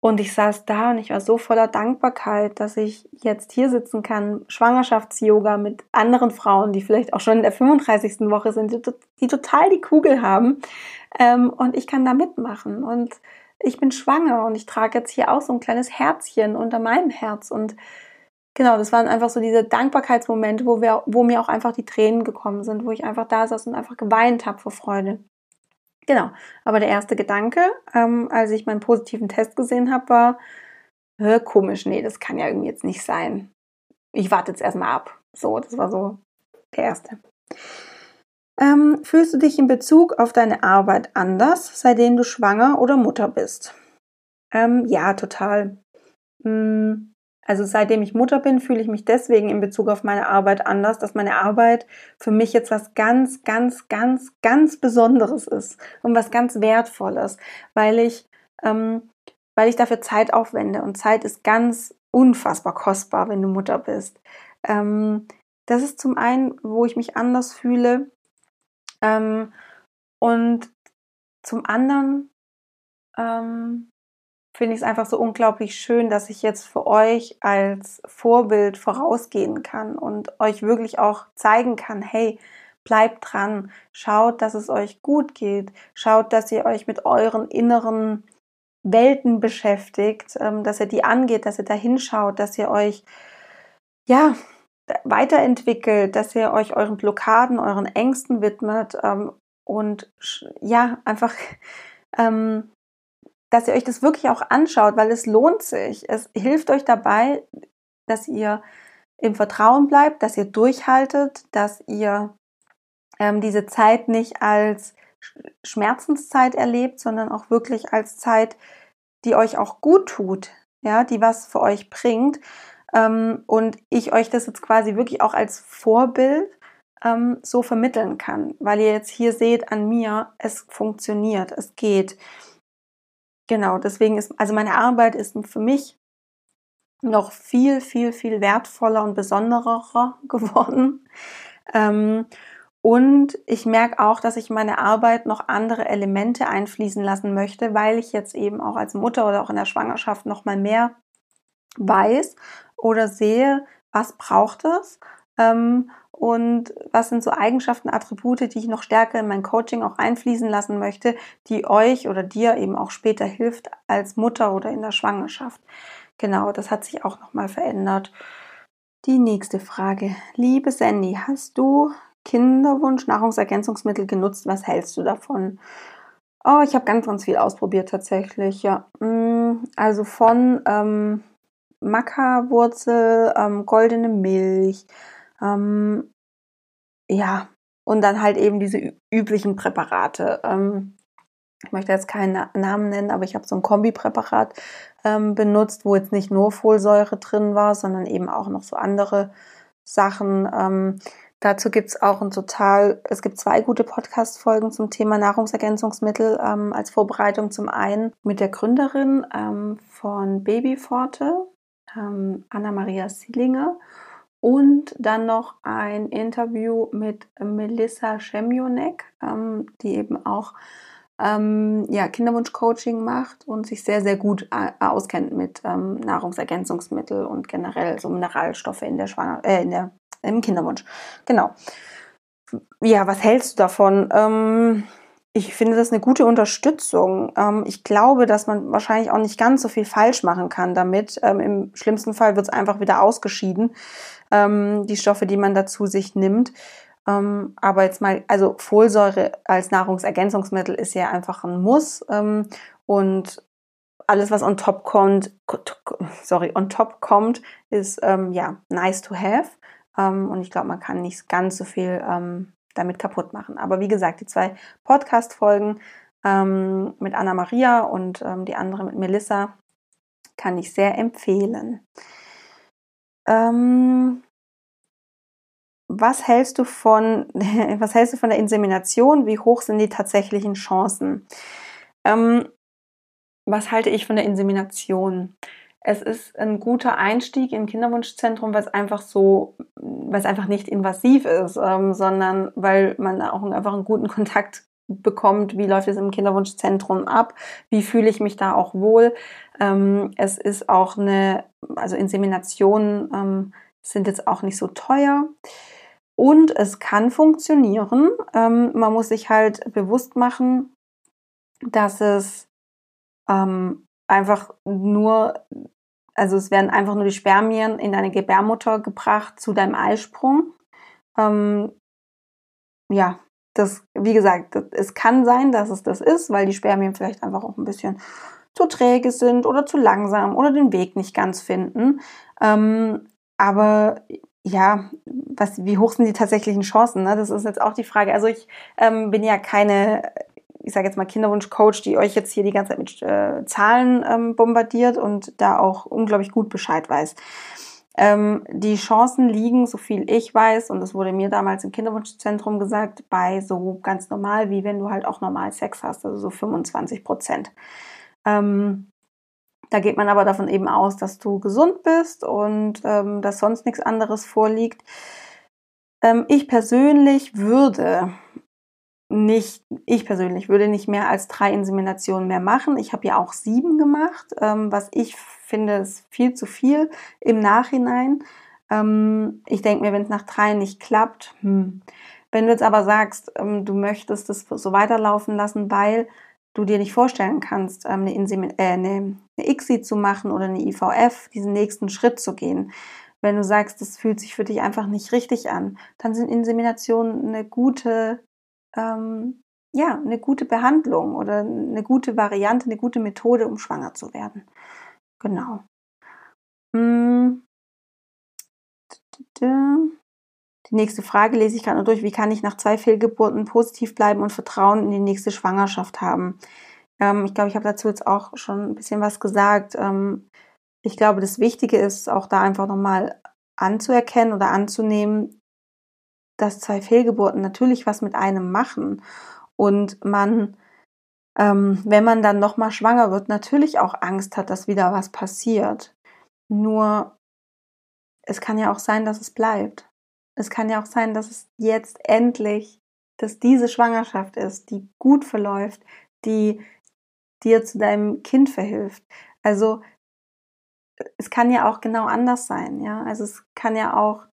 Und ich saß da und ich war so voller Dankbarkeit, dass ich jetzt hier sitzen kann, Schwangerschafts-Yoga mit anderen Frauen, die vielleicht auch schon in der 35. Woche sind, die, die total die Kugel haben. Ähm, und ich kann da mitmachen. Und ich bin schwanger und ich trage jetzt hier auch so ein kleines Herzchen unter meinem Herz. Und genau, das waren einfach so diese Dankbarkeitsmomente, wo, wir, wo mir auch einfach die Tränen gekommen sind, wo ich einfach da saß und einfach geweint habe vor Freude. Genau. Aber der erste Gedanke, ähm, als ich meinen positiven Test gesehen habe, war, komisch, nee, das kann ja irgendwie jetzt nicht sein. Ich warte jetzt erstmal ab. So, das war so der erste. Ähm, fühlst du dich in Bezug auf deine Arbeit anders, seitdem du schwanger oder Mutter bist? Ähm, ja, total. Hm, also seitdem ich Mutter bin, fühle ich mich deswegen in Bezug auf meine Arbeit anders, dass meine Arbeit für mich jetzt was ganz, ganz, ganz, ganz Besonderes ist und was ganz Wertvolles, weil ich ähm, weil ich dafür Zeit aufwende und Zeit ist ganz unfassbar kostbar, wenn du Mutter bist. Ähm, das ist zum einen, wo ich mich anders fühle ähm, und zum anderen ähm, finde ich es einfach so unglaublich schön, dass ich jetzt für euch als Vorbild vorausgehen kann und euch wirklich auch zeigen kann, hey, bleibt dran, schaut, dass es euch gut geht, schaut, dass ihr euch mit euren inneren Welten beschäftigt, ähm, dass ihr die angeht, dass ihr da hinschaut, dass ihr euch ja weiterentwickelt, dass ihr euch euren Blockaden, euren Ängsten widmet ähm, und ja, einfach, ähm, dass ihr euch das wirklich auch anschaut, weil es lohnt sich. Es hilft euch dabei, dass ihr im Vertrauen bleibt, dass ihr durchhaltet, dass ihr ähm, diese Zeit nicht als Schmerzenszeit erlebt, sondern auch wirklich als Zeit, die euch auch gut tut, ja, die was für euch bringt. Ähm, und ich euch das jetzt quasi wirklich auch als Vorbild ähm, so vermitteln kann, weil ihr jetzt hier seht an mir, es funktioniert, es geht. Genau, deswegen ist, also meine Arbeit ist für mich noch viel, viel, viel wertvoller und besonderer geworden. Ähm, und ich merke auch, dass ich in meine Arbeit noch andere Elemente einfließen lassen möchte, weil ich jetzt eben auch als Mutter oder auch in der Schwangerschaft noch mal mehr weiß oder sehe, was braucht es ähm, und was sind so Eigenschaften, Attribute, die ich noch stärker in mein Coaching auch einfließen lassen möchte, die euch oder dir eben auch später hilft als Mutter oder in der Schwangerschaft. Genau, das hat sich auch noch mal verändert. Die nächste Frage. Liebe Sandy, hast du Kinderwunsch Nahrungsergänzungsmittel genutzt. Was hältst du davon? Oh, ich habe ganz, ganz viel ausprobiert tatsächlich, ja. Mm, also von ähm, Maca-Wurzel, ähm, goldene Milch, ähm, ja, und dann halt eben diese üblichen Präparate. Ähm, ich möchte jetzt keinen Namen nennen, aber ich habe so ein Kombipräparat ähm, benutzt, wo jetzt nicht nur Folsäure drin war, sondern eben auch noch so andere Sachen. Ähm, Dazu gibt es auch ein total, es gibt zwei gute Podcast-Folgen zum Thema Nahrungsergänzungsmittel ähm, als Vorbereitung zum einen mit der Gründerin ähm, von Babyforte, ähm, Anna-Maria Sielinger und dann noch ein Interview mit Melissa Schemionek, ähm, die eben auch ähm, ja, Kinderwunsch-Coaching macht und sich sehr, sehr gut äh, auskennt mit ähm, Nahrungsergänzungsmittel und generell so Mineralstoffe in der, Schwanger äh, in der im Kinderwunsch. Genau. Ja, was hältst du davon? Ähm, ich finde das eine gute Unterstützung. Ähm, ich glaube, dass man wahrscheinlich auch nicht ganz so viel falsch machen kann damit. Ähm, Im schlimmsten Fall wird es einfach wieder ausgeschieden, ähm, die Stoffe, die man dazu sich nimmt. Aber jetzt mal, also Folsäure als Nahrungsergänzungsmittel ist ja einfach ein Muss. Und alles, was on top kommt, sorry, on top kommt, ist ja nice to have. Und ich glaube, man kann nicht ganz so viel damit kaputt machen. Aber wie gesagt, die zwei Podcast-Folgen ähm, mit Anna Maria und ähm, die andere mit Melissa kann ich sehr empfehlen. Ähm, was hältst du von, was hältst du von der Insemination? Wie hoch sind die tatsächlichen Chancen? Ähm, was halte ich von der Insemination? Es ist ein guter Einstieg im Kinderwunschzentrum, weil es einfach so, weil es einfach nicht invasiv ist, ähm, sondern weil man auch einfach einen guten Kontakt bekommt, wie läuft es im Kinderwunschzentrum ab, wie fühle ich mich da auch wohl. Ähm, es ist auch eine, also Inseminationen ähm, sind jetzt auch nicht so teuer. Und es kann funktionieren. Ähm, man muss sich halt bewusst machen, dass es ähm, einfach nur, also es werden einfach nur die Spermien in deine Gebärmutter gebracht zu deinem Eisprung. Ähm, ja, das, wie gesagt, das, es kann sein, dass es das ist, weil die Spermien vielleicht einfach auch ein bisschen zu träge sind oder zu langsam oder den Weg nicht ganz finden. Ähm, aber ja, was, wie hoch sind die tatsächlichen Chancen? Ne? Das ist jetzt auch die Frage. Also ich ähm, bin ja keine ich sage jetzt mal Kinderwunschcoach, die euch jetzt hier die ganze Zeit mit äh, Zahlen ähm, bombardiert und da auch unglaublich gut Bescheid weiß. Ähm, die Chancen liegen, so viel ich weiß, und das wurde mir damals im Kinderwunschzentrum gesagt, bei so ganz normal, wie wenn du halt auch normal Sex hast, also so 25 Prozent. Ähm, Da geht man aber davon eben aus, dass du gesund bist und ähm, dass sonst nichts anderes vorliegt. Ähm, ich persönlich würde nicht, ich persönlich würde nicht mehr als drei Inseminationen mehr machen. Ich habe ja auch sieben gemacht, ähm, was ich finde, ist viel zu viel im Nachhinein. Ähm, ich denke mir, wenn es nach drei nicht klappt, hm. wenn du jetzt aber sagst, ähm, du möchtest das so weiterlaufen lassen, weil du dir nicht vorstellen kannst, ähm, eine, Insemin äh, eine, eine ICSI zu machen oder eine IVF, diesen nächsten Schritt zu gehen. Wenn du sagst, das fühlt sich für dich einfach nicht richtig an, dann sind Inseminationen eine gute, ähm, ja, eine gute Behandlung oder eine gute Variante, eine gute Methode, um schwanger zu werden. Genau. Hm. Die nächste Frage lese ich gerade nur durch. Wie kann ich nach zwei Fehlgeburten positiv bleiben und Vertrauen in die nächste Schwangerschaft haben? Ähm, ich glaube, ich habe dazu jetzt auch schon ein bisschen was gesagt. Ähm, ich glaube, das Wichtige ist auch da einfach nochmal anzuerkennen oder anzunehmen, dass zwei Fehlgeburten natürlich was mit einem machen und man, ähm, wenn man dann nochmal schwanger wird, natürlich auch Angst hat, dass wieder was passiert. Nur es kann ja auch sein, dass es bleibt. Es kann ja auch sein, dass es jetzt endlich, dass diese Schwangerschaft ist, die gut verläuft, die dir zu deinem Kind verhilft. Also es kann ja auch genau anders sein, ja. Also es kann ja auch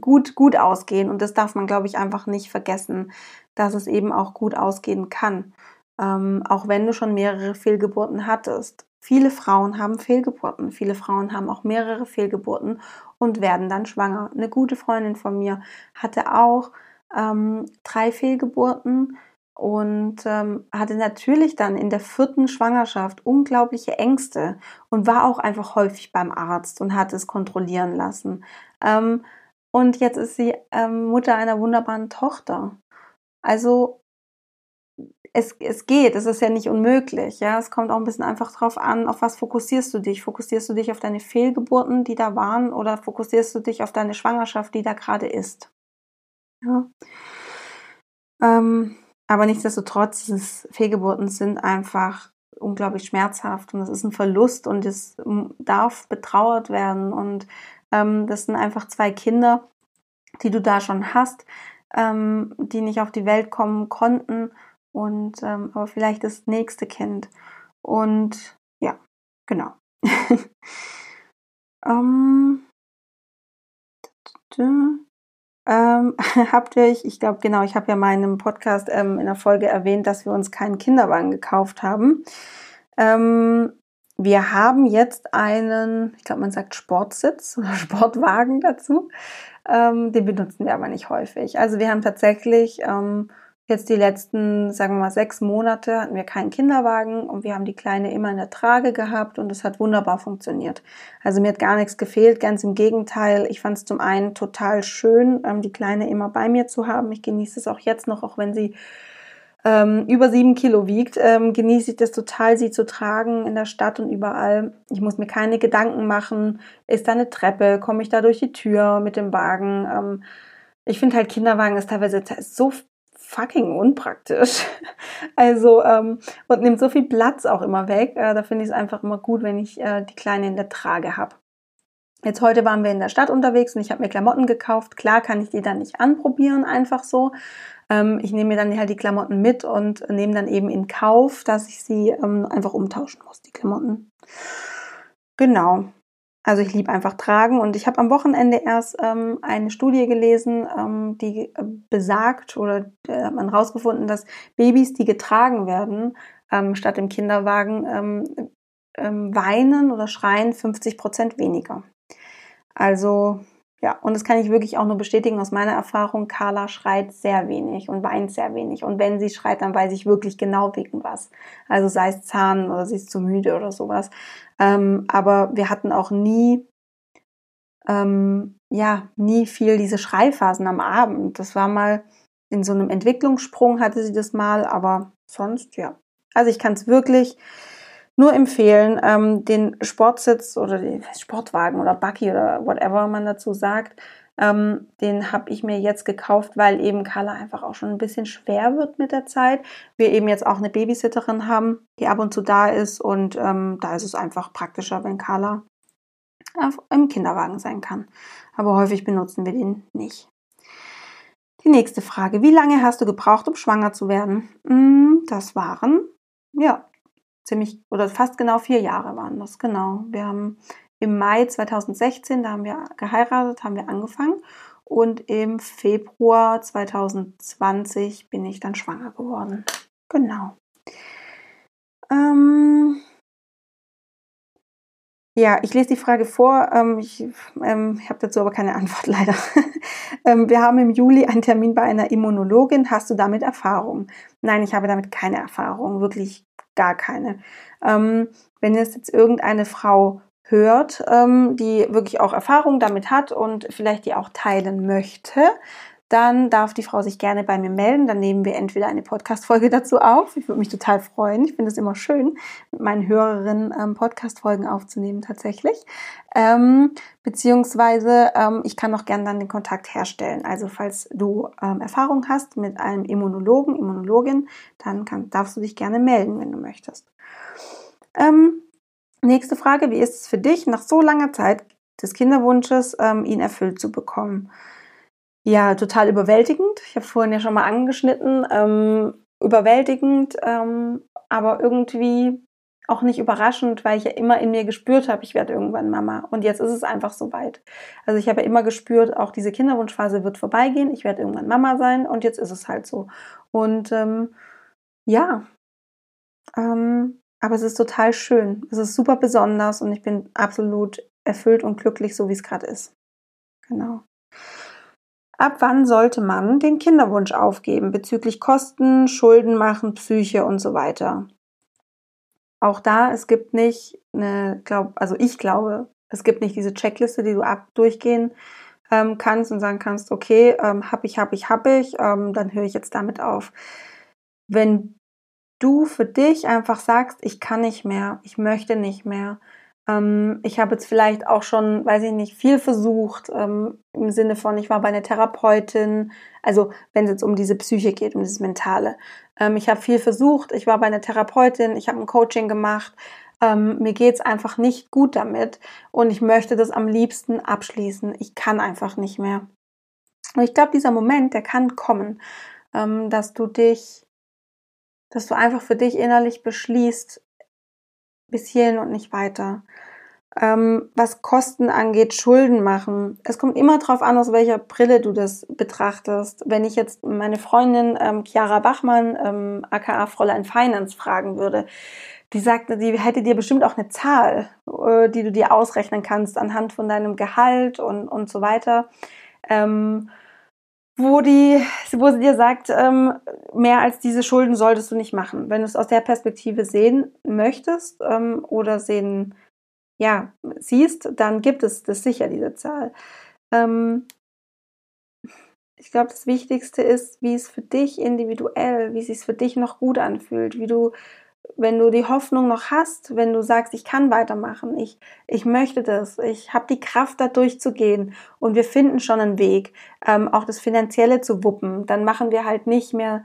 gut, gut ausgehen und das darf man, glaube ich, einfach nicht vergessen, dass es eben auch gut ausgehen kann. Ähm, auch wenn du schon mehrere Fehlgeburten hattest. Viele Frauen haben Fehlgeburten, viele Frauen haben auch mehrere Fehlgeburten und werden dann schwanger. Eine gute Freundin von mir hatte auch ähm, drei Fehlgeburten und ähm, hatte natürlich dann in der vierten Schwangerschaft unglaubliche Ängste und war auch einfach häufig beim Arzt und hat es kontrollieren lassen. Ähm, und jetzt ist sie ähm, Mutter einer wunderbaren Tochter. Also es, es geht, es ist ja nicht unmöglich. Ja, es kommt auch ein bisschen einfach drauf an, auf was fokussierst du dich? Fokussierst du dich auf deine Fehlgeburten, die da waren, oder fokussierst du dich auf deine Schwangerschaft, die da gerade ist? Ja. Ähm, aber nichtsdestotrotz, dieses Fehlgeburten sind einfach unglaublich schmerzhaft und es ist ein Verlust und es darf betrauert werden und ähm, das sind einfach zwei Kinder, die du da schon hast, ähm, die nicht auf die Welt kommen konnten und ähm, aber vielleicht das nächste Kind. Und ja, genau. ähm, ähm, habt ihr, ich glaube genau, ich habe ja meinem Podcast ähm, in der Folge erwähnt, dass wir uns keinen Kinderwagen gekauft haben. Ähm, wir haben jetzt einen, ich glaube, man sagt Sportsitz oder Sportwagen dazu. Ähm, den benutzen wir aber nicht häufig. Also wir haben tatsächlich ähm, Jetzt die letzten, sagen wir mal, sechs Monate hatten wir keinen Kinderwagen und wir haben die Kleine immer in der Trage gehabt und es hat wunderbar funktioniert. Also mir hat gar nichts gefehlt, ganz im Gegenteil. Ich fand es zum einen total schön, ähm, die Kleine immer bei mir zu haben. Ich genieße es auch jetzt noch, auch wenn sie ähm, über sieben Kilo wiegt, ähm, genieße ich das total, sie zu tragen in der Stadt und überall. Ich muss mir keine Gedanken machen, ist da eine Treppe, komme ich da durch die Tür mit dem Wagen. Ähm, ich finde halt Kinderwagen ist teilweise so fucking unpraktisch. Also, ähm, und nimmt so viel Platz auch immer weg. Äh, da finde ich es einfach immer gut, wenn ich äh, die Kleine in der Trage habe. Jetzt heute waren wir in der Stadt unterwegs und ich habe mir Klamotten gekauft. Klar kann ich die dann nicht anprobieren, einfach so. Ähm, ich nehme mir dann halt die Klamotten mit und nehme dann eben in Kauf, dass ich sie ähm, einfach umtauschen muss, die Klamotten. Genau. Also ich liebe einfach tragen und ich habe am Wochenende erst ähm, eine Studie gelesen, ähm, die äh, besagt oder äh, hat man herausgefunden, dass Babys, die getragen werden, ähm, statt im Kinderwagen ähm, weinen oder schreien 50 Prozent weniger. Also ja, und das kann ich wirklich auch nur bestätigen aus meiner Erfahrung. Carla schreit sehr wenig und weint sehr wenig. Und wenn sie schreit, dann weiß ich wirklich genau wegen was. Also sei es Zahn oder sie ist zu müde oder sowas. Ähm, aber wir hatten auch nie, ähm, ja, nie viel diese Schreiphasen am Abend. Das war mal in so einem Entwicklungssprung hatte sie das mal, aber sonst ja. Also ich kann es wirklich nur empfehlen, ähm, den Sportsitz oder den Sportwagen oder Buggy oder whatever man dazu sagt, Ähm, den habe ich mir jetzt gekauft, weil eben Carla einfach auch schon ein bisschen schwer wird mit der Zeit. Wir eben jetzt auch eine Babysitterin haben, die ab und zu da ist und ähm, da ist es einfach praktischer, wenn Carla im Kinderwagen sein kann. Aber häufig benutzen wir den nicht. Die nächste Frage. Wie lange hast du gebraucht, um schwanger zu werden? Hm, das waren, ja, ziemlich oder fast genau vier Jahre waren das, genau. Wir haben im Mai 2016, da haben wir geheiratet, haben wir angefangen und im Februar 2020 bin ich dann schwanger geworden. Genau. Ähm ja, ich lese die Frage vor. Ähm, ich ähm, habe dazu aber keine Antwort leider. ähm, wir haben im Juli einen Termin bei einer Immunologin. Hast du damit Erfahrung? Nein, ich habe damit keine Erfahrung, wirklich gar keine. Ähm, wenn es jetzt irgendeine Frau hört, ähm, die wirklich auch Erfahrung damit hat und vielleicht die auch teilen möchte, dann darf die Frau sich gerne bei mir melden. Dann nehmen wir entweder eine Podcast-Folge dazu auf. Ich würde mich total freuen. Ich finde es immer schön, mit meinen Hörerinnen ähm, Podcast-Folgen aufzunehmen tatsächlich. Ähm, beziehungsweise ähm, ich kann auch gerne dann den Kontakt herstellen. Also falls du ähm, Erfahrung hast mit einem Immunologen, Immunologin, dann kann, darfst du dich gerne melden, wenn du möchtest. Ähm, nächste Frage, wie ist es für dich, nach so langer Zeit des Kinderwunsches ähm, ihn erfüllt zu bekommen? Ja, total überwältigend. Ich habe vorhin ja schon mal angeschnitten. Ähm, überwältigend, ähm, aber irgendwie auch nicht überraschend, weil ich ja immer in mir gespürt habe, ich werde irgendwann Mama. Und jetzt ist es einfach soweit. Also ich habe ja immer gespürt, auch diese Kinderwunschphase wird vorbeigehen, ich werde irgendwann Mama sein und jetzt ist es halt so. Und ähm, ja, ähm, aber es ist total schön. Es ist super besonders und ich bin absolut erfüllt und glücklich, so wie es gerade ist. Genau. Ab wann sollte man den Kinderwunsch aufgeben bezüglich Kosten, Schulden machen, Psyche und so weiter? Auch da, es gibt nicht eine, glaub, also ich glaube, es gibt nicht diese Checkliste, die du ab durchgehen ähm, kannst und sagen kannst, okay, ähm, hab ich, hab ich, hab ich, ähm, dann höre ich jetzt damit auf. Wenn du für dich einfach sagst, ich kann nicht mehr, ich möchte nicht mehr, ähm, ich habe jetzt vielleicht auch schon, weiß ich nicht, viel versucht, ähm, im Sinne von, ich war bei einer Therapeutin, also wenn es jetzt um diese Psyche geht, um dieses Mentale. Ähm, ich habe viel versucht, ich war bei einer Therapeutin, ich habe ein Coaching gemacht, ähm, mir geht's einfach nicht gut damit und ich möchte das am liebsten abschließen. Ich kann einfach nicht mehr. Und ich glaube, dieser Moment, der kann kommen, ähm, dass du dich, dass du einfach für dich innerlich beschließt, bis hierhin und nicht weiter. Ähm, was Kosten angeht, Schulden machen. Es kommt immer darauf an, aus welcher Brille du das betrachtest. Wenn ich jetzt meine Freundin ähm, Chiara Bachmann, ähm, aka Fräulein Finance, fragen würde, die sagte, die hätte dir bestimmt auch eine Zahl, äh, die du dir ausrechnen kannst anhand von deinem Gehalt und, und so weiter. Ähm, wo die, wo sie dir sagt, ähm, mehr als diese Schulden solltest du nicht machen. Wenn du es aus der Perspektive sehen möchtest ähm, oder sehen, ja, siehst, dann gibt es das sicher, diese Zahl. Ähm, ich glaube, das Wichtigste ist, wie es für dich individuell, wie es sich für dich noch gut anfühlt, wie du wenn du die Hoffnung noch hast, wenn du sagst, ich kann weitermachen, ich, ich möchte das, ich habe die Kraft, da durchzugehen und wir finden schon einen Weg, ähm, auch das Finanzielle zu wuppen, dann machen wir halt nicht mehr,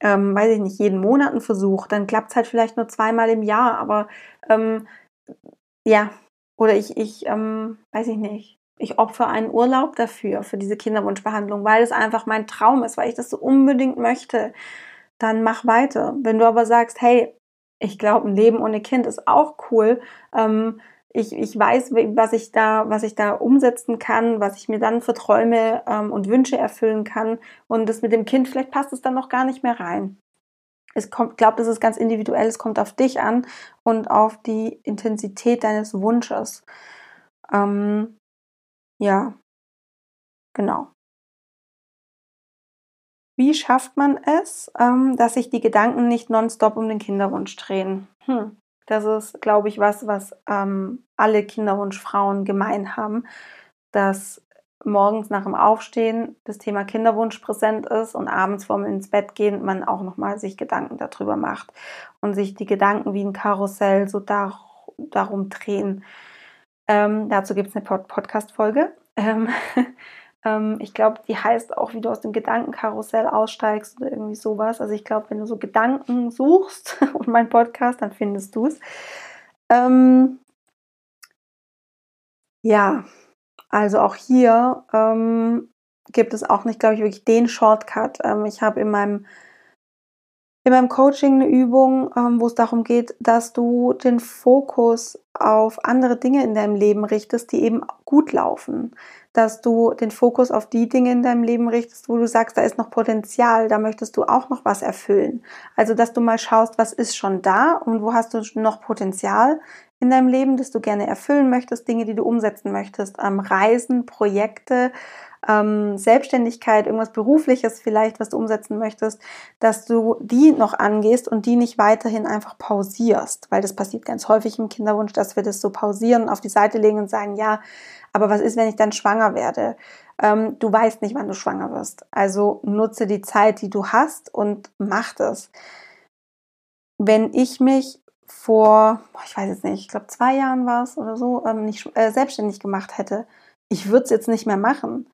ähm, weiß ich nicht, jeden Monat einen Versuch, dann klappt es halt vielleicht nur zweimal im Jahr, aber ähm, ja, oder ich, ich ähm, weiß ich nicht, ich opfere einen Urlaub dafür, für diese Kinderwunschbehandlung, weil es einfach mein Traum ist, weil ich das so unbedingt möchte dann mach weiter. Wenn du aber sagst, hey, ich glaube, ein Leben ohne Kind ist auch cool. Ähm, ich, ich weiß, was ich da, was ich da umsetzen kann, was ich mir dann für Träume ähm, und Wünsche erfüllen kann. Und das mit dem Kind, vielleicht passt es dann noch gar nicht mehr rein. Es kommt, glaube, das ist ganz individuell. Es kommt auf dich an und auf die Intensität deines Wunsches. Ähm, ja, genau. Wie schafft man es, ähm, dass sich die Gedanken nicht nonstop um den Kinderwunsch drehen? Hm. Das ist, glaube ich, was, was ähm, alle Kinderwunschfrauen gemein haben, dass morgens nach dem Aufstehen das Thema Kinderwunsch präsent ist und abends vorm ins Bett gehen man auch nochmal sich Gedanken darüber macht und sich die Gedanken wie ein Karussell so dar darum drehen. Ähm, dazu gibt es eine Pod Podcast-Folge. Ähm, Ähm, ich glaube, die heißt auch, wie du aus dem Gedankenkarussell aussteigst oder irgendwie sowas. Also ich glaube, wenn du so Gedanken suchst und mein Podcast, dann findest du es. Ähm, ja, also auch hier ähm, gibt es auch nicht, glaube ich, wirklich den Shortcut. Ähm, ich habe in meinem in meinem Coaching eine Übung, ähm, wo es darum geht, dass du den Fokus auf andere Dinge in deinem Leben richtest, die eben gut laufen. Dass du den Fokus auf die Dinge in deinem Leben richtest, wo du sagst, da ist noch Potenzial, da möchtest du auch noch was erfüllen. Also, dass du mal schaust, was ist schon da und wo hast du noch Potenzial in deinem Leben, das du gerne erfüllen möchtest, Dinge, die du umsetzen möchtest, ähm, Reisen, Projekte, ähm, Selbstständigkeit, irgendwas Berufliches vielleicht, was du umsetzen möchtest, dass du die noch angehst und die nicht weiterhin einfach pausierst, weil das passiert ganz häufig im Kinderwunsch, dass wir das so pausieren, auf die Seite legen und sagen, ja, aber was ist, wenn ich dann schwanger werde? Ähm, du weißt nicht, wann du schwanger wirst. Also nutze die Zeit, die du hast und mach das. Wenn ich mich vor, ich weiß jetzt nicht, ich glaube zwei Jahren war es oder so, ähm, nicht äh, selbstständig gemacht hätte, ich würde es jetzt nicht mehr machen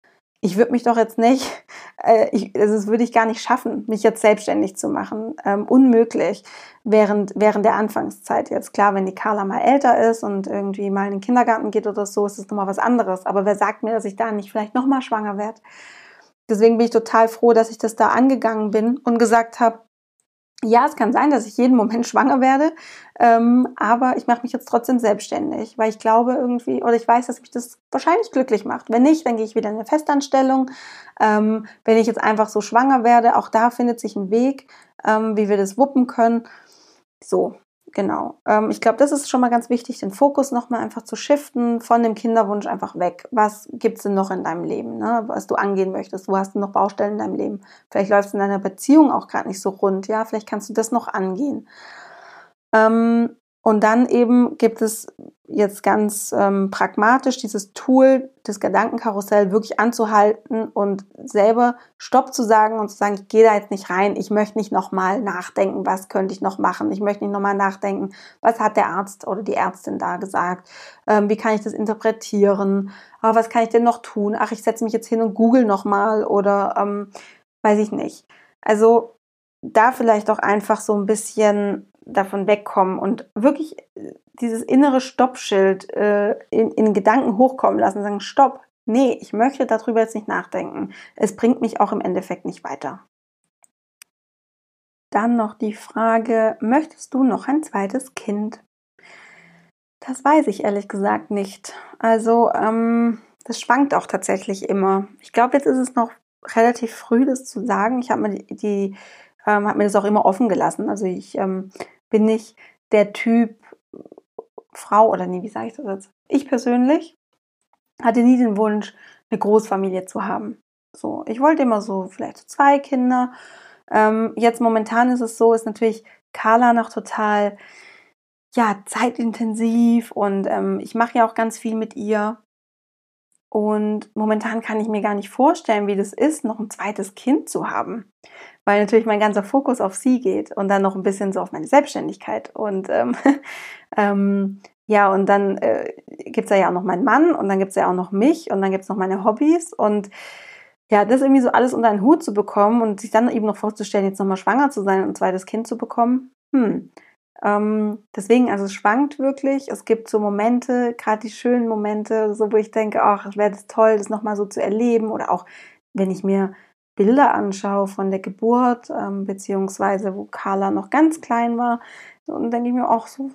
ich würde mich doch jetzt nicht, äh, ich, also das würde ich gar nicht schaffen, mich jetzt selbstständig zu machen. Ähm, unmöglich während, während der Anfangszeit jetzt. Klar, wenn die Carla mal älter ist und irgendwie mal in den Kindergarten geht oder so, ist es nochmal was anderes. Aber wer sagt mir, dass ich da nicht vielleicht nochmal schwanger werde? Deswegen bin ich total froh, dass ich das da angegangen bin und gesagt habe, ja, es kann sein, dass ich jeden Moment schwanger werde, ähm, aber ich mache mich jetzt trotzdem selbstständig, weil ich glaube irgendwie, oder ich weiß, dass mich das wahrscheinlich glücklich macht. Wenn nicht, dann gehe ich wieder in eine Festanstellung. Ähm, wenn ich jetzt einfach so schwanger werde, auch da findet sich ein Weg, ähm, wie wir das wuppen können. So, Genau. Ähm, ich glaube, das ist schon mal ganz wichtig, den Fokus nochmal einfach zu shiften von dem Kinderwunsch einfach weg. Was gibt es denn noch in deinem Leben, ne? was du angehen möchtest? Wo hast du noch Baustellen in deinem Leben? Vielleicht läuft es in deiner Beziehung auch gerade nicht so rund. Ja, vielleicht kannst du das noch angehen. Ähm, und dann eben gibt es jetzt ganz ähm, pragmatisch dieses Tool, das Gedankenkarussell wirklich anzuhalten und selber Stopp zu sagen und zu sagen, ich gehe da jetzt nicht rein, ich möchte nicht nochmal nachdenken, was könnte ich noch machen, ich möchte nicht nochmal nachdenken, was hat der Arzt oder die Ärztin da gesagt, ähm, wie kann ich das interpretieren, oh, was kann ich denn noch tun, ach, ich setze mich jetzt hin und google nochmal oder ähm, weiß ich nicht. Also da vielleicht auch einfach so ein bisschen davon wegkommen und wirklich äh, dieses innere Stoppschild äh, in, in Gedanken hochkommen lassen, sagen, stopp, nee, ich möchte darüber jetzt nicht nachdenken. Es bringt mich auch im Endeffekt nicht weiter. Dann noch die Frage, möchtest du noch ein zweites Kind? Das weiß ich ehrlich gesagt nicht. Also, ähm, das schwankt auch tatsächlich immer. Ich glaube, jetzt ist es noch relativ früh, das zu sagen. Ich habe mir die, die ähm, habe mir das auch immer offen gelassen. Also ich ähm, bin nicht der Typ Frau oder nee, wie sage ich das jetzt? Ich persönlich hatte nie den Wunsch, eine Großfamilie zu haben. So, ich wollte immer so vielleicht zwei Kinder. Ähm, jetzt momentan ist es so, ist natürlich Carla noch total ja zeitintensiv und ähm, ich mache ja auch ganz viel mit ihr. Und momentan kann ich mir gar nicht vorstellen, wie das ist, noch ein zweites Kind zu haben weil natürlich mein ganzer Fokus auf sie geht und dann noch ein bisschen so auf meine Selbstständigkeit. Und ähm, ähm, ja, und dann äh, gibt es ja auch noch meinen Mann und dann gibt es ja auch noch mich und dann gibt es noch meine Hobbys und ja, das irgendwie so alles unter einen Hut zu bekommen und sich dann eben noch vorzustellen, jetzt nochmal schwanger zu sein und ein zweites Kind zu bekommen, hm. Ähm, deswegen, also es schwankt wirklich. Es gibt so Momente, gerade die schönen Momente, so wo ich denke, ach, es wäre toll, das nochmal so zu erleben. Oder auch, wenn ich mir Bilder anschaue von der Geburt, ähm, beziehungsweise wo Carla noch ganz klein war, und denke ich mir auch so,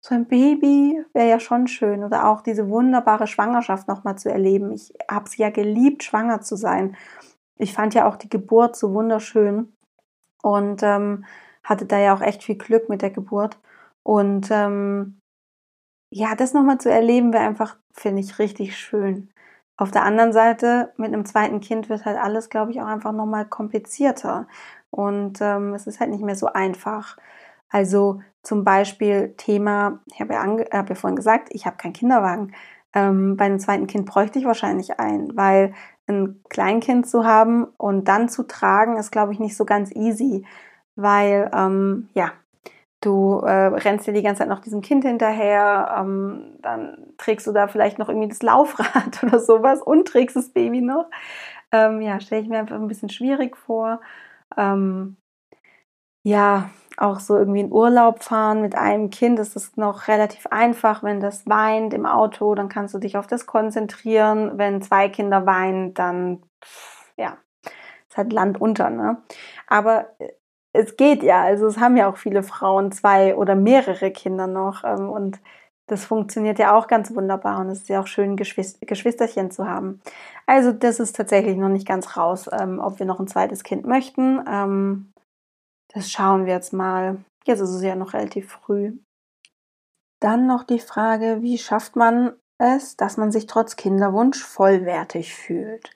so ein Baby wäre ja schon schön oder auch diese wunderbare Schwangerschaft nochmal zu erleben. Ich habe es ja geliebt, schwanger zu sein. Ich fand ja auch die Geburt so wunderschön und ähm, hatte da ja auch echt viel Glück mit der Geburt. Und ähm, ja, das nochmal zu erleben wäre einfach, finde ich, richtig schön. Auf der anderen Seite, mit einem zweiten Kind wird halt alles, glaube ich, auch einfach nochmal komplizierter. Und ähm, es ist halt nicht mehr so einfach. Also zum Beispiel Thema, ich habe ja, hab ja vorhin gesagt, ich habe keinen Kinderwagen. Ähm, bei einem zweiten Kind bräuchte ich wahrscheinlich einen, weil ein Kleinkind zu haben und dann zu tragen, ist, glaube ich, nicht so ganz easy, weil, ähm, ja, du äh, rennst dir die ganze Zeit noch diesem Kind hinterher, ähm, dann trägst du da vielleicht noch irgendwie das Laufrad oder sowas und trägst das Baby noch. Ähm, ja, stelle ich mir einfach ein bisschen schwierig vor. Ähm, ja, auch so irgendwie in Urlaub fahren mit einem Kind ist es noch relativ einfach. Wenn das weint im Auto, dann kannst du dich auf das konzentrieren. Wenn zwei Kinder weinen, dann, ja, ist halt Land unter, ne? Aber äh, es geht ja. Also es haben ja auch viele Frauen zwei oder mehrere Kinder noch. Ähm, und das funktioniert ja auch ganz wunderbar und es ist ja auch schön, Geschwisterchen zu haben. Also das ist tatsächlich noch nicht ganz raus, ähm, ob wir noch ein zweites Kind möchten. Ähm, das schauen wir jetzt mal. Jetzt ist es ja noch relativ früh. Dann noch die Frage, wie schafft man es, dass man sich trotz Kinderwunsch vollwertig fühlt?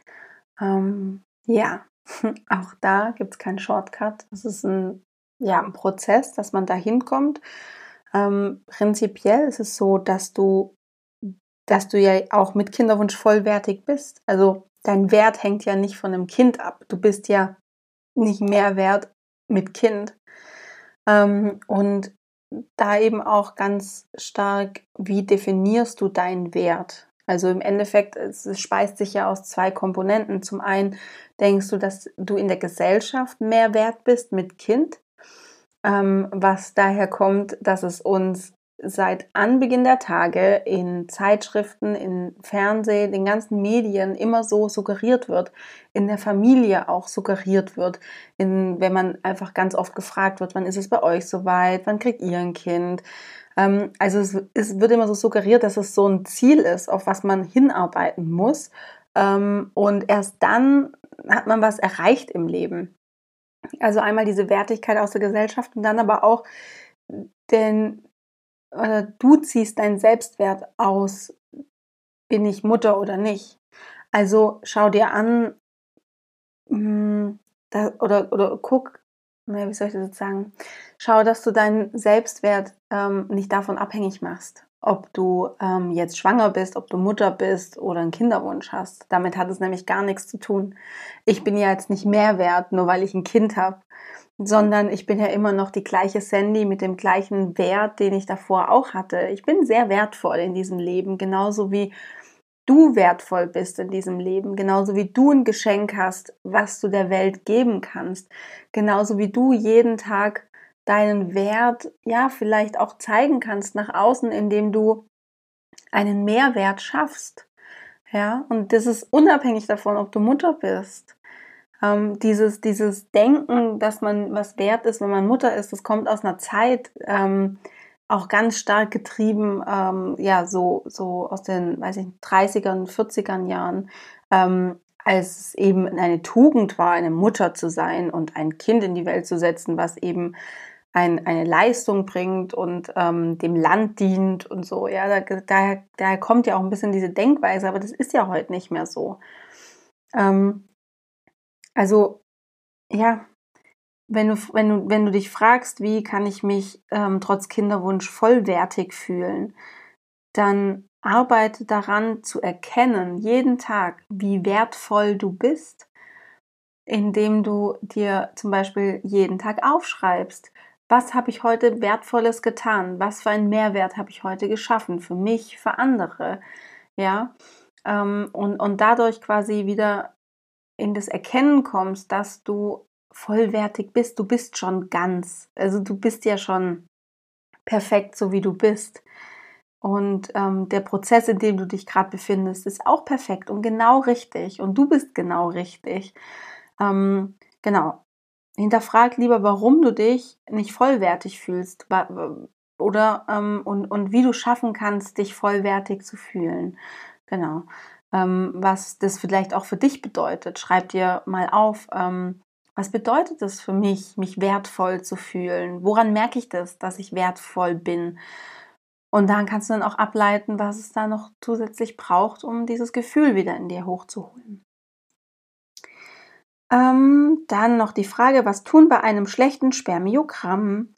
Ähm, ja, auch da gibt es keinen Shortcut. Das ist ein, ja, ein Prozess, dass man da hinkommt. Ähm, prinzipiell ist es so, dass du, dass du ja auch mit Kinderwunsch vollwertig bist. Also dein Wert hängt ja nicht von einem Kind ab. Du bist ja nicht mehr wert mit Kind. Ähm, und da eben auch ganz stark, wie definierst du deinen Wert? Also im Endeffekt, es speist sich ja aus zwei Komponenten. Zum einen denkst du, dass du in der Gesellschaft mehr wert bist mit Kind, ähm, was daher kommt, dass es uns seit Anbeginn der Tage in Zeitschriften, in Fernsehen, den ganzen Medien immer so suggeriert wird, in der Familie auch suggeriert wird, in, wenn man einfach ganz oft gefragt wird, wann ist es bei euch soweit, wann kriegt ihr ein Kind, ähm, also es, es, wird immer so suggeriert, dass es so ein Ziel ist, auf was man hinarbeiten muss. Ähm, und erst dann hat man was erreicht im Leben. Also einmal diese Wertigkeit aus der Gesellschaft und dann aber auch denn oder du ziehst deinen Selbstwert aus, bin ich Mutter oder nicht. Also schau dir an hm, da, oder, oder guck, wie soll ich das jetzt sagen? Schau, dass du deinen Selbstwert ähm, nicht davon abhängig machst, ob du ähm, jetzt schwanger bist, ob du Mutter bist oder einen Kinderwunsch hast. Damit hat es nämlich gar nichts zu tun. Ich bin ja jetzt nicht mehr wert, nur weil ich ein Kind habe, sondern ich bin ja immer noch die gleiche Sandy mit dem gleichen Wert, den ich davor auch hatte. Ich bin sehr wertvoll in diesem Leben, genauso wie du wertvoll bist in diesem Leben, genauso wie du ein Geschenk hast, was du der Welt geben kannst, genauso wie du jeden Tag deinen Wert ja vielleicht auch zeigen kannst nach außen, indem du einen Mehrwert schaffst. Ja, und das ist unabhängig davon, ob du Mutter bist. Ähm, dieses, dieses Denken, dass man was wert ist, wenn man Mutter ist, das kommt aus einer Zeit, ähm, auch ganz stark getrieben, ähm, ja, so, so aus den, weiß ich, 30ern, 40ern Jahren, ähm, als es eben eine Tugend war, eine Mutter zu sein und ein Kind in die Welt zu setzen, was eben ein, eine Leistung bringt und ähm, dem Land dient und so. Ja, da, daher, daher kommt ja auch ein bisschen diese Denkweise, aber das ist ja heute nicht mehr so. Ähm, also, ja, wenn du, wenn du, wenn du dich fragst, wie kann ich mich ähm, trotz Kinderwunsch vollwertig fühlen, dann arbeite daran zu erkennen, jeden Tag, wie wertvoll du bist, indem du dir zum Beispiel jeden Tag aufschreibst, was habe ich heute Wertvolles getan? Was für einen Mehrwert habe ich heute geschaffen? Für mich, für andere. Ja. Ähm, und, und dadurch quasi wieder in das Erkennen kommst, dass du vollwertig bist. Du bist schon ganz. Also du bist ja schon perfekt, so wie du bist. Und ähm, der Prozess, in dem du dich gerade befindest, ist auch perfekt und genau richtig. Und du bist genau richtig. Ähm, genau. Hinterfrag lieber, warum du dich nicht vollwertig fühlst oder ähm, und, und wie du schaffen kannst, dich vollwertig zu fühlen. Genau. Ähm, was das vielleicht auch für dich bedeutet. Schreib dir mal auf, ähm, was bedeutet es für mich, mich wertvoll zu fühlen? Woran merke ich das, dass ich wertvoll bin? Und dann kannst du dann auch ableiten, was es da noch zusätzlich braucht, um dieses Gefühl wieder in dir hochzuholen. Ähm, dann noch die Frage, was tun bei einem schlechten Spermiogramm?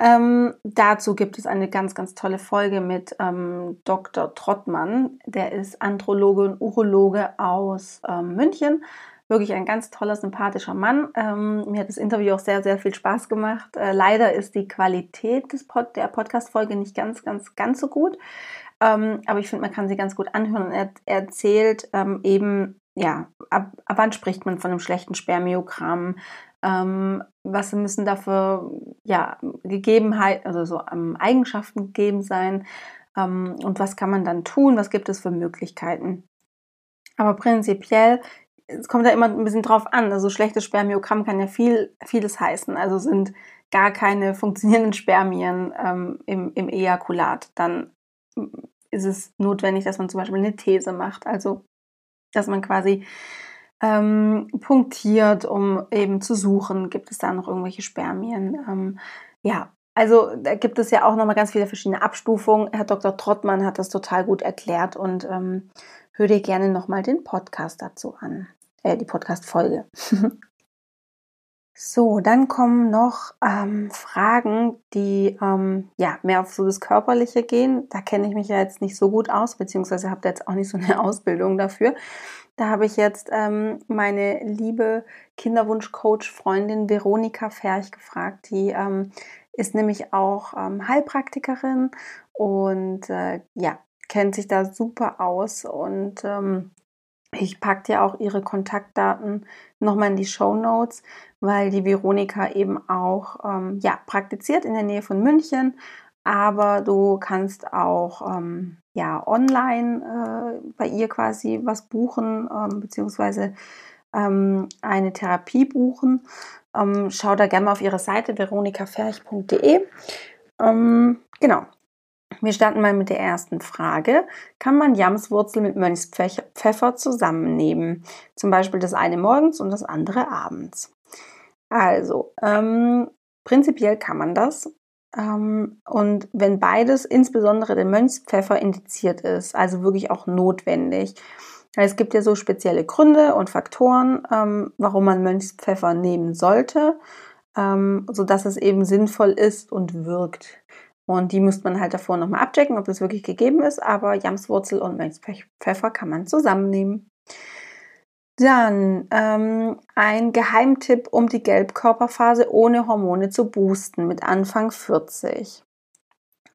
Ähm, dazu gibt es eine ganz, ganz tolle Folge mit ähm, Dr. Trottmann. Der ist Androloge und Urologe aus ähm, München. Wirklich ein ganz toller, sympathischer Mann. Ähm, mir hat das Interview auch sehr, sehr viel Spaß gemacht. Äh, leider ist die Qualität des Pod der Podcast-Folge nicht ganz, ganz, ganz so gut. Ähm, aber ich finde, man kann sie ganz gut anhören. Er, er erzählt ähm, eben, ja, ab, ab wann spricht man von einem schlechten Spermiogramm? Ähm, was müssen dafür ja, Gegebenheiten, also so ähm, Eigenschaften gegeben sein? Ähm, und was kann man dann tun? Was gibt es für Möglichkeiten? Aber prinzipiell, es kommt ja immer ein bisschen drauf an. Also schlechtes Spermiogramm kann ja viel, vieles heißen. Also sind gar keine funktionierenden Spermien ähm, im, im Ejakulat. Dann ist es notwendig, dass man zum Beispiel eine These macht. Also, dass man quasi ähm, punktiert, um eben zu suchen, gibt es da noch irgendwelche Spermien. Ähm, ja, also da gibt es ja auch nochmal ganz viele verschiedene Abstufungen. Herr Dr. Trottmann hat das total gut erklärt und ähm, hör dir gerne nochmal den Podcast dazu an. Äh, die Podcast-Folge. so, dann kommen noch ähm, Fragen, die ähm, ja mehr auf so das Körperliche gehen. Da kenne ich mich ja jetzt nicht so gut aus, beziehungsweise habe da jetzt auch nicht so eine Ausbildung dafür. Da habe ich jetzt ähm, meine liebe Kinderwunsch-Coach-Freundin Veronika Ferch gefragt, die ähm, ist nämlich auch ähm, Heilpraktikerin und äh, ja, kennt sich da super aus und ähm, ich packe dir auch ihre Kontaktdaten nochmal in die Show Notes, weil die Veronika eben auch ähm, ja, praktiziert in der Nähe von München, aber du kannst auch ähm, ja, online äh, bei ihr quasi was buchen, ähm, beziehungsweise ähm, eine Therapie buchen. Ähm, schau da gerne mal auf ihre Seite veronikaferch.de. Ähm, genau. Wir starten mal mit der ersten Frage. Kann man Jamswurzel mit Mönchspfeffer zusammennehmen? Zum Beispiel das eine morgens und das andere abends. Also, ähm, prinzipiell kann man das. Ähm, und wenn beides, insbesondere der Mönchspfeffer, indiziert ist, also wirklich auch notwendig, es gibt ja so spezielle Gründe und Faktoren, ähm, warum man Mönchspfeffer nehmen sollte, ähm, sodass es eben sinnvoll ist und wirkt. Und die müsste man halt davor nochmal abchecken, ob das wirklich gegeben ist. Aber Jamswurzel und Mönchspfeffer kann man zusammennehmen. Dann ähm, ein Geheimtipp, um die Gelbkörperphase ohne Hormone zu boosten mit Anfang 40.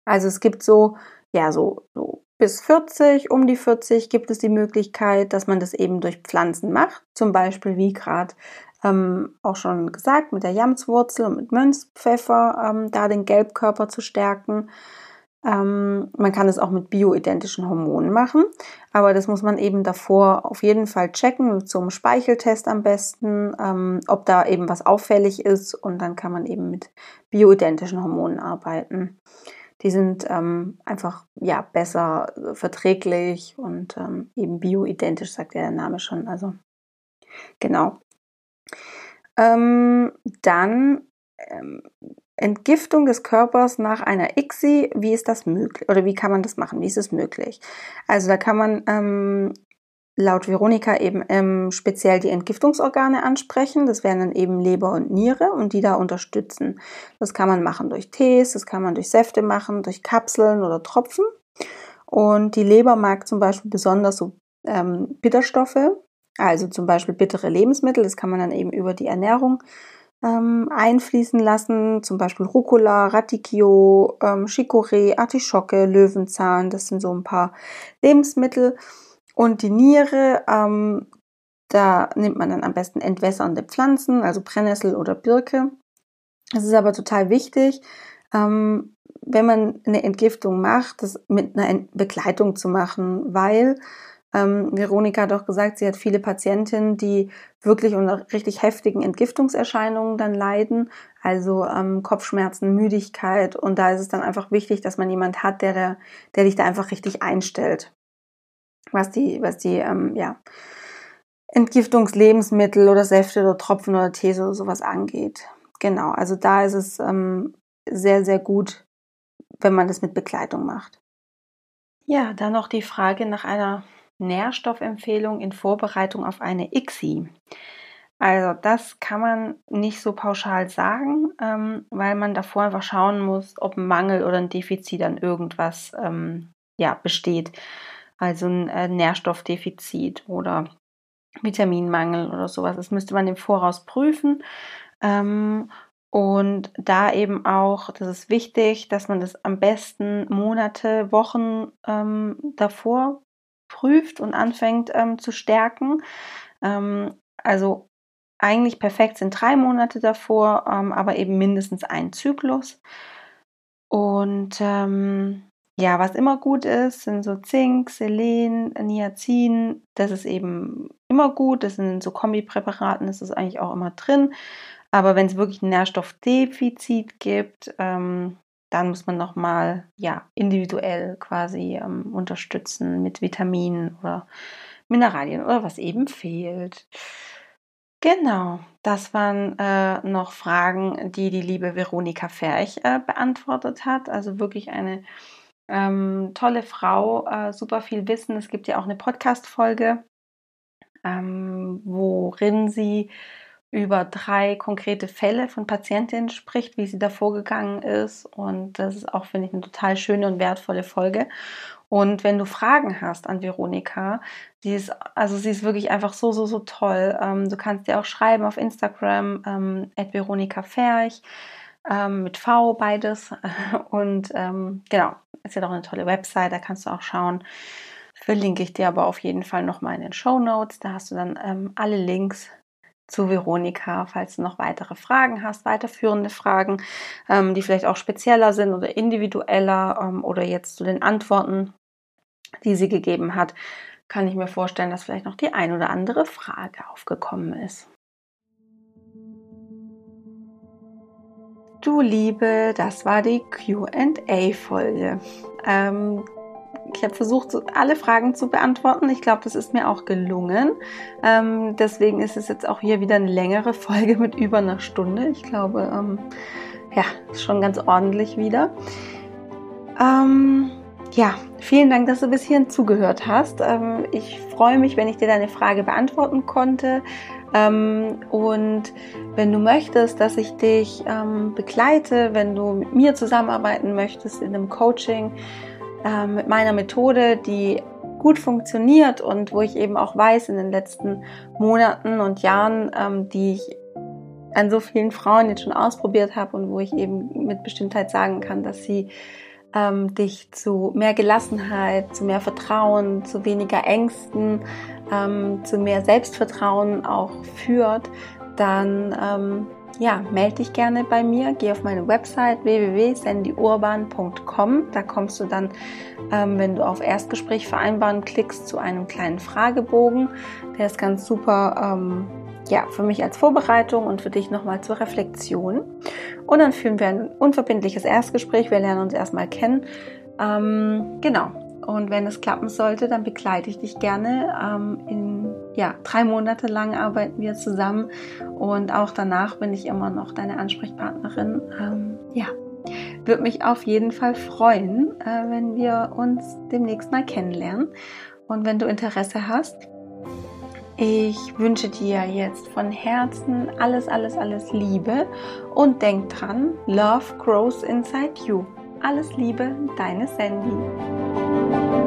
Also es gibt so, ja, so, so bis 40, um die 40 gibt es die Möglichkeit, dass man das eben durch Pflanzen macht. Zum Beispiel, wie gerade ähm, auch schon gesagt, mit der Jamswurzel und mit Mönchspfeffer, ähm, da den Gelbkörper zu stärken. Ähm, man kann es auch mit bioidentischen Hormonen machen, aber das muss man eben davor auf jeden Fall checken, einem Speicheltest am besten, ähm, ob da eben was auffällig ist und dann kann man eben mit bioidentischen Hormonen arbeiten. Die sind ähm, einfach ja besser äh, verträglich und ähm, eben bioidentisch, sagt der Name schon. Also genau. Ähm, dann ähm, Entgiftung des Körpers nach einer ICSI, wie ist das möglich? Oder wie kann man das machen? Wie ist es möglich? Also da kann man ähm, laut Veronika eben ähm, speziell die Entgiftungsorgane ansprechen. Das wären dann eben Leber und Niere und die da unterstützen. Das kann man machen durch Tees, das kann man durch Säfte machen, durch Kapseln oder Tropfen. Und die Leber mag zum Beispiel besonders so ähm, Bitterstoffe, also zum Beispiel bittere Lebensmittel. Das kann man dann eben über die Ernährung ähm, einfließen lassen. Zum Beispiel Rucola, Radicchio, ähm, Chicorée, Artischocke, Löwenzahn. Das sind so ein paar Lebensmittel und die Niere, ähm, da nimmt man dann am besten entwässernde Pflanzen, also Brennnessel oder Birke. Es ist aber total wichtig, ähm, wenn man eine Entgiftung macht, das mit einer Begleitung zu machen, weil ähm, Veronika hat auch gesagt, sie hat viele Patientinnen, die wirklich unter richtig heftigen Entgiftungserscheinungen dann leiden, also ähm, Kopfschmerzen, Müdigkeit. Und da ist es dann einfach wichtig, dass man jemand hat, der, der dich da einfach richtig einstellt was die, was die ähm, ja, Entgiftungslebensmittel oder Säfte oder Tropfen oder Tee oder sowas angeht. Genau, also da ist es ähm, sehr, sehr gut, wenn man das mit Begleitung macht. Ja, dann noch die Frage nach einer Nährstoffempfehlung in Vorbereitung auf eine ICSI. Also das kann man nicht so pauschal sagen, ähm, weil man davor einfach schauen muss, ob ein Mangel oder ein Defizit an irgendwas ähm, ja, besteht also ein äh, Nährstoffdefizit oder Vitaminmangel oder sowas. Das müsste man im Voraus prüfen. Ähm, und da eben auch, das ist wichtig, dass man das am besten Monate, Wochen ähm, davor prüft und anfängt ähm, zu stärken. Ähm, also eigentlich perfekt sind drei Monate davor, ähm, aber eben mindestens ein Zyklus. Und ähm, ja, was immer gut ist, sind so Zink, Selen, Niacin. Das ist eben immer gut. Das sind in so Kombipräparaten, das ist eigentlich auch immer drin. Aber wenn es wirklich ein Nährstoffdefizit gibt, ähm, dann muss man nochmal ja, individuell quasi ähm, unterstützen mit Vitaminen oder Mineralien oder was eben fehlt. Genau, das waren äh, noch Fragen, die die liebe Veronika Ferch äh, beantwortet hat. Also wirklich eine ähm, tolle Frau, äh, super viel Wissen. Es gibt ja auch eine Podcast-Folge, ähm, worin sie über drei konkrete Fälle von Patientinnen spricht, wie sie da vorgegangen ist. Und das ist auch, finde ich, eine total schöne und wertvolle Folge. Und wenn du Fragen hast an Veronika, sie ist, also sie ist wirklich einfach so, so, so toll. Ähm, du kannst dir auch schreiben auf Instagram, ähm, Veronika Ferch, ähm, mit V beides. Und ähm, genau, ist ja doch eine tolle Website, da kannst du auch schauen. Verlinke ich dir aber auf jeden Fall nochmal in den Show Notes. Da hast du dann ähm, alle Links zu Veronika, falls du noch weitere Fragen hast, weiterführende Fragen, ähm, die vielleicht auch spezieller sind oder individueller ähm, oder jetzt zu den Antworten, die sie gegeben hat, kann ich mir vorstellen, dass vielleicht noch die ein oder andere Frage aufgekommen ist. Du Liebe, das war die QA-Folge. Ähm, ich habe versucht, alle Fragen zu beantworten. Ich glaube, das ist mir auch gelungen. Ähm, deswegen ist es jetzt auch hier wieder eine längere Folge mit über einer Stunde. Ich glaube, ähm, ja, ist schon ganz ordentlich wieder. Ähm, ja, vielen Dank, dass du bis hierhin zugehört hast. Ähm, ich freue mich, wenn ich dir deine Frage beantworten konnte. Ähm, und wenn du möchtest, dass ich dich ähm, begleite, wenn du mit mir zusammenarbeiten möchtest in einem Coaching, äh, mit meiner Methode, die gut funktioniert und wo ich eben auch weiß in den letzten Monaten und Jahren, ähm, die ich an so vielen Frauen jetzt schon ausprobiert habe und wo ich eben mit Bestimmtheit sagen kann, dass sie ähm, dich zu mehr Gelassenheit, zu mehr Vertrauen, zu weniger Ängsten, ähm, zu mehr Selbstvertrauen auch führt, dann ähm, ja, melde dich gerne bei mir. Geh auf meine Website www.sandyurban.com. Da kommst du dann, ähm, wenn du auf Erstgespräch vereinbaren klickst, zu einem kleinen Fragebogen. Der ist ganz super, ähm, ja, für mich als Vorbereitung und für dich nochmal zur Reflexion. Und dann führen wir ein unverbindliches Erstgespräch. Wir lernen uns erstmal kennen. Ähm, genau. Und wenn es klappen sollte, dann begleite ich dich gerne ähm, in ja, drei Monate lang arbeiten wir zusammen und auch danach bin ich immer noch deine Ansprechpartnerin. Ähm, ja, würde mich auf jeden Fall freuen, äh, wenn wir uns demnächst mal kennenlernen. Und wenn du Interesse hast, ich wünsche dir jetzt von Herzen alles, alles, alles Liebe und denk dran, Love grows inside you. Alles Liebe, deine Sandy. thank you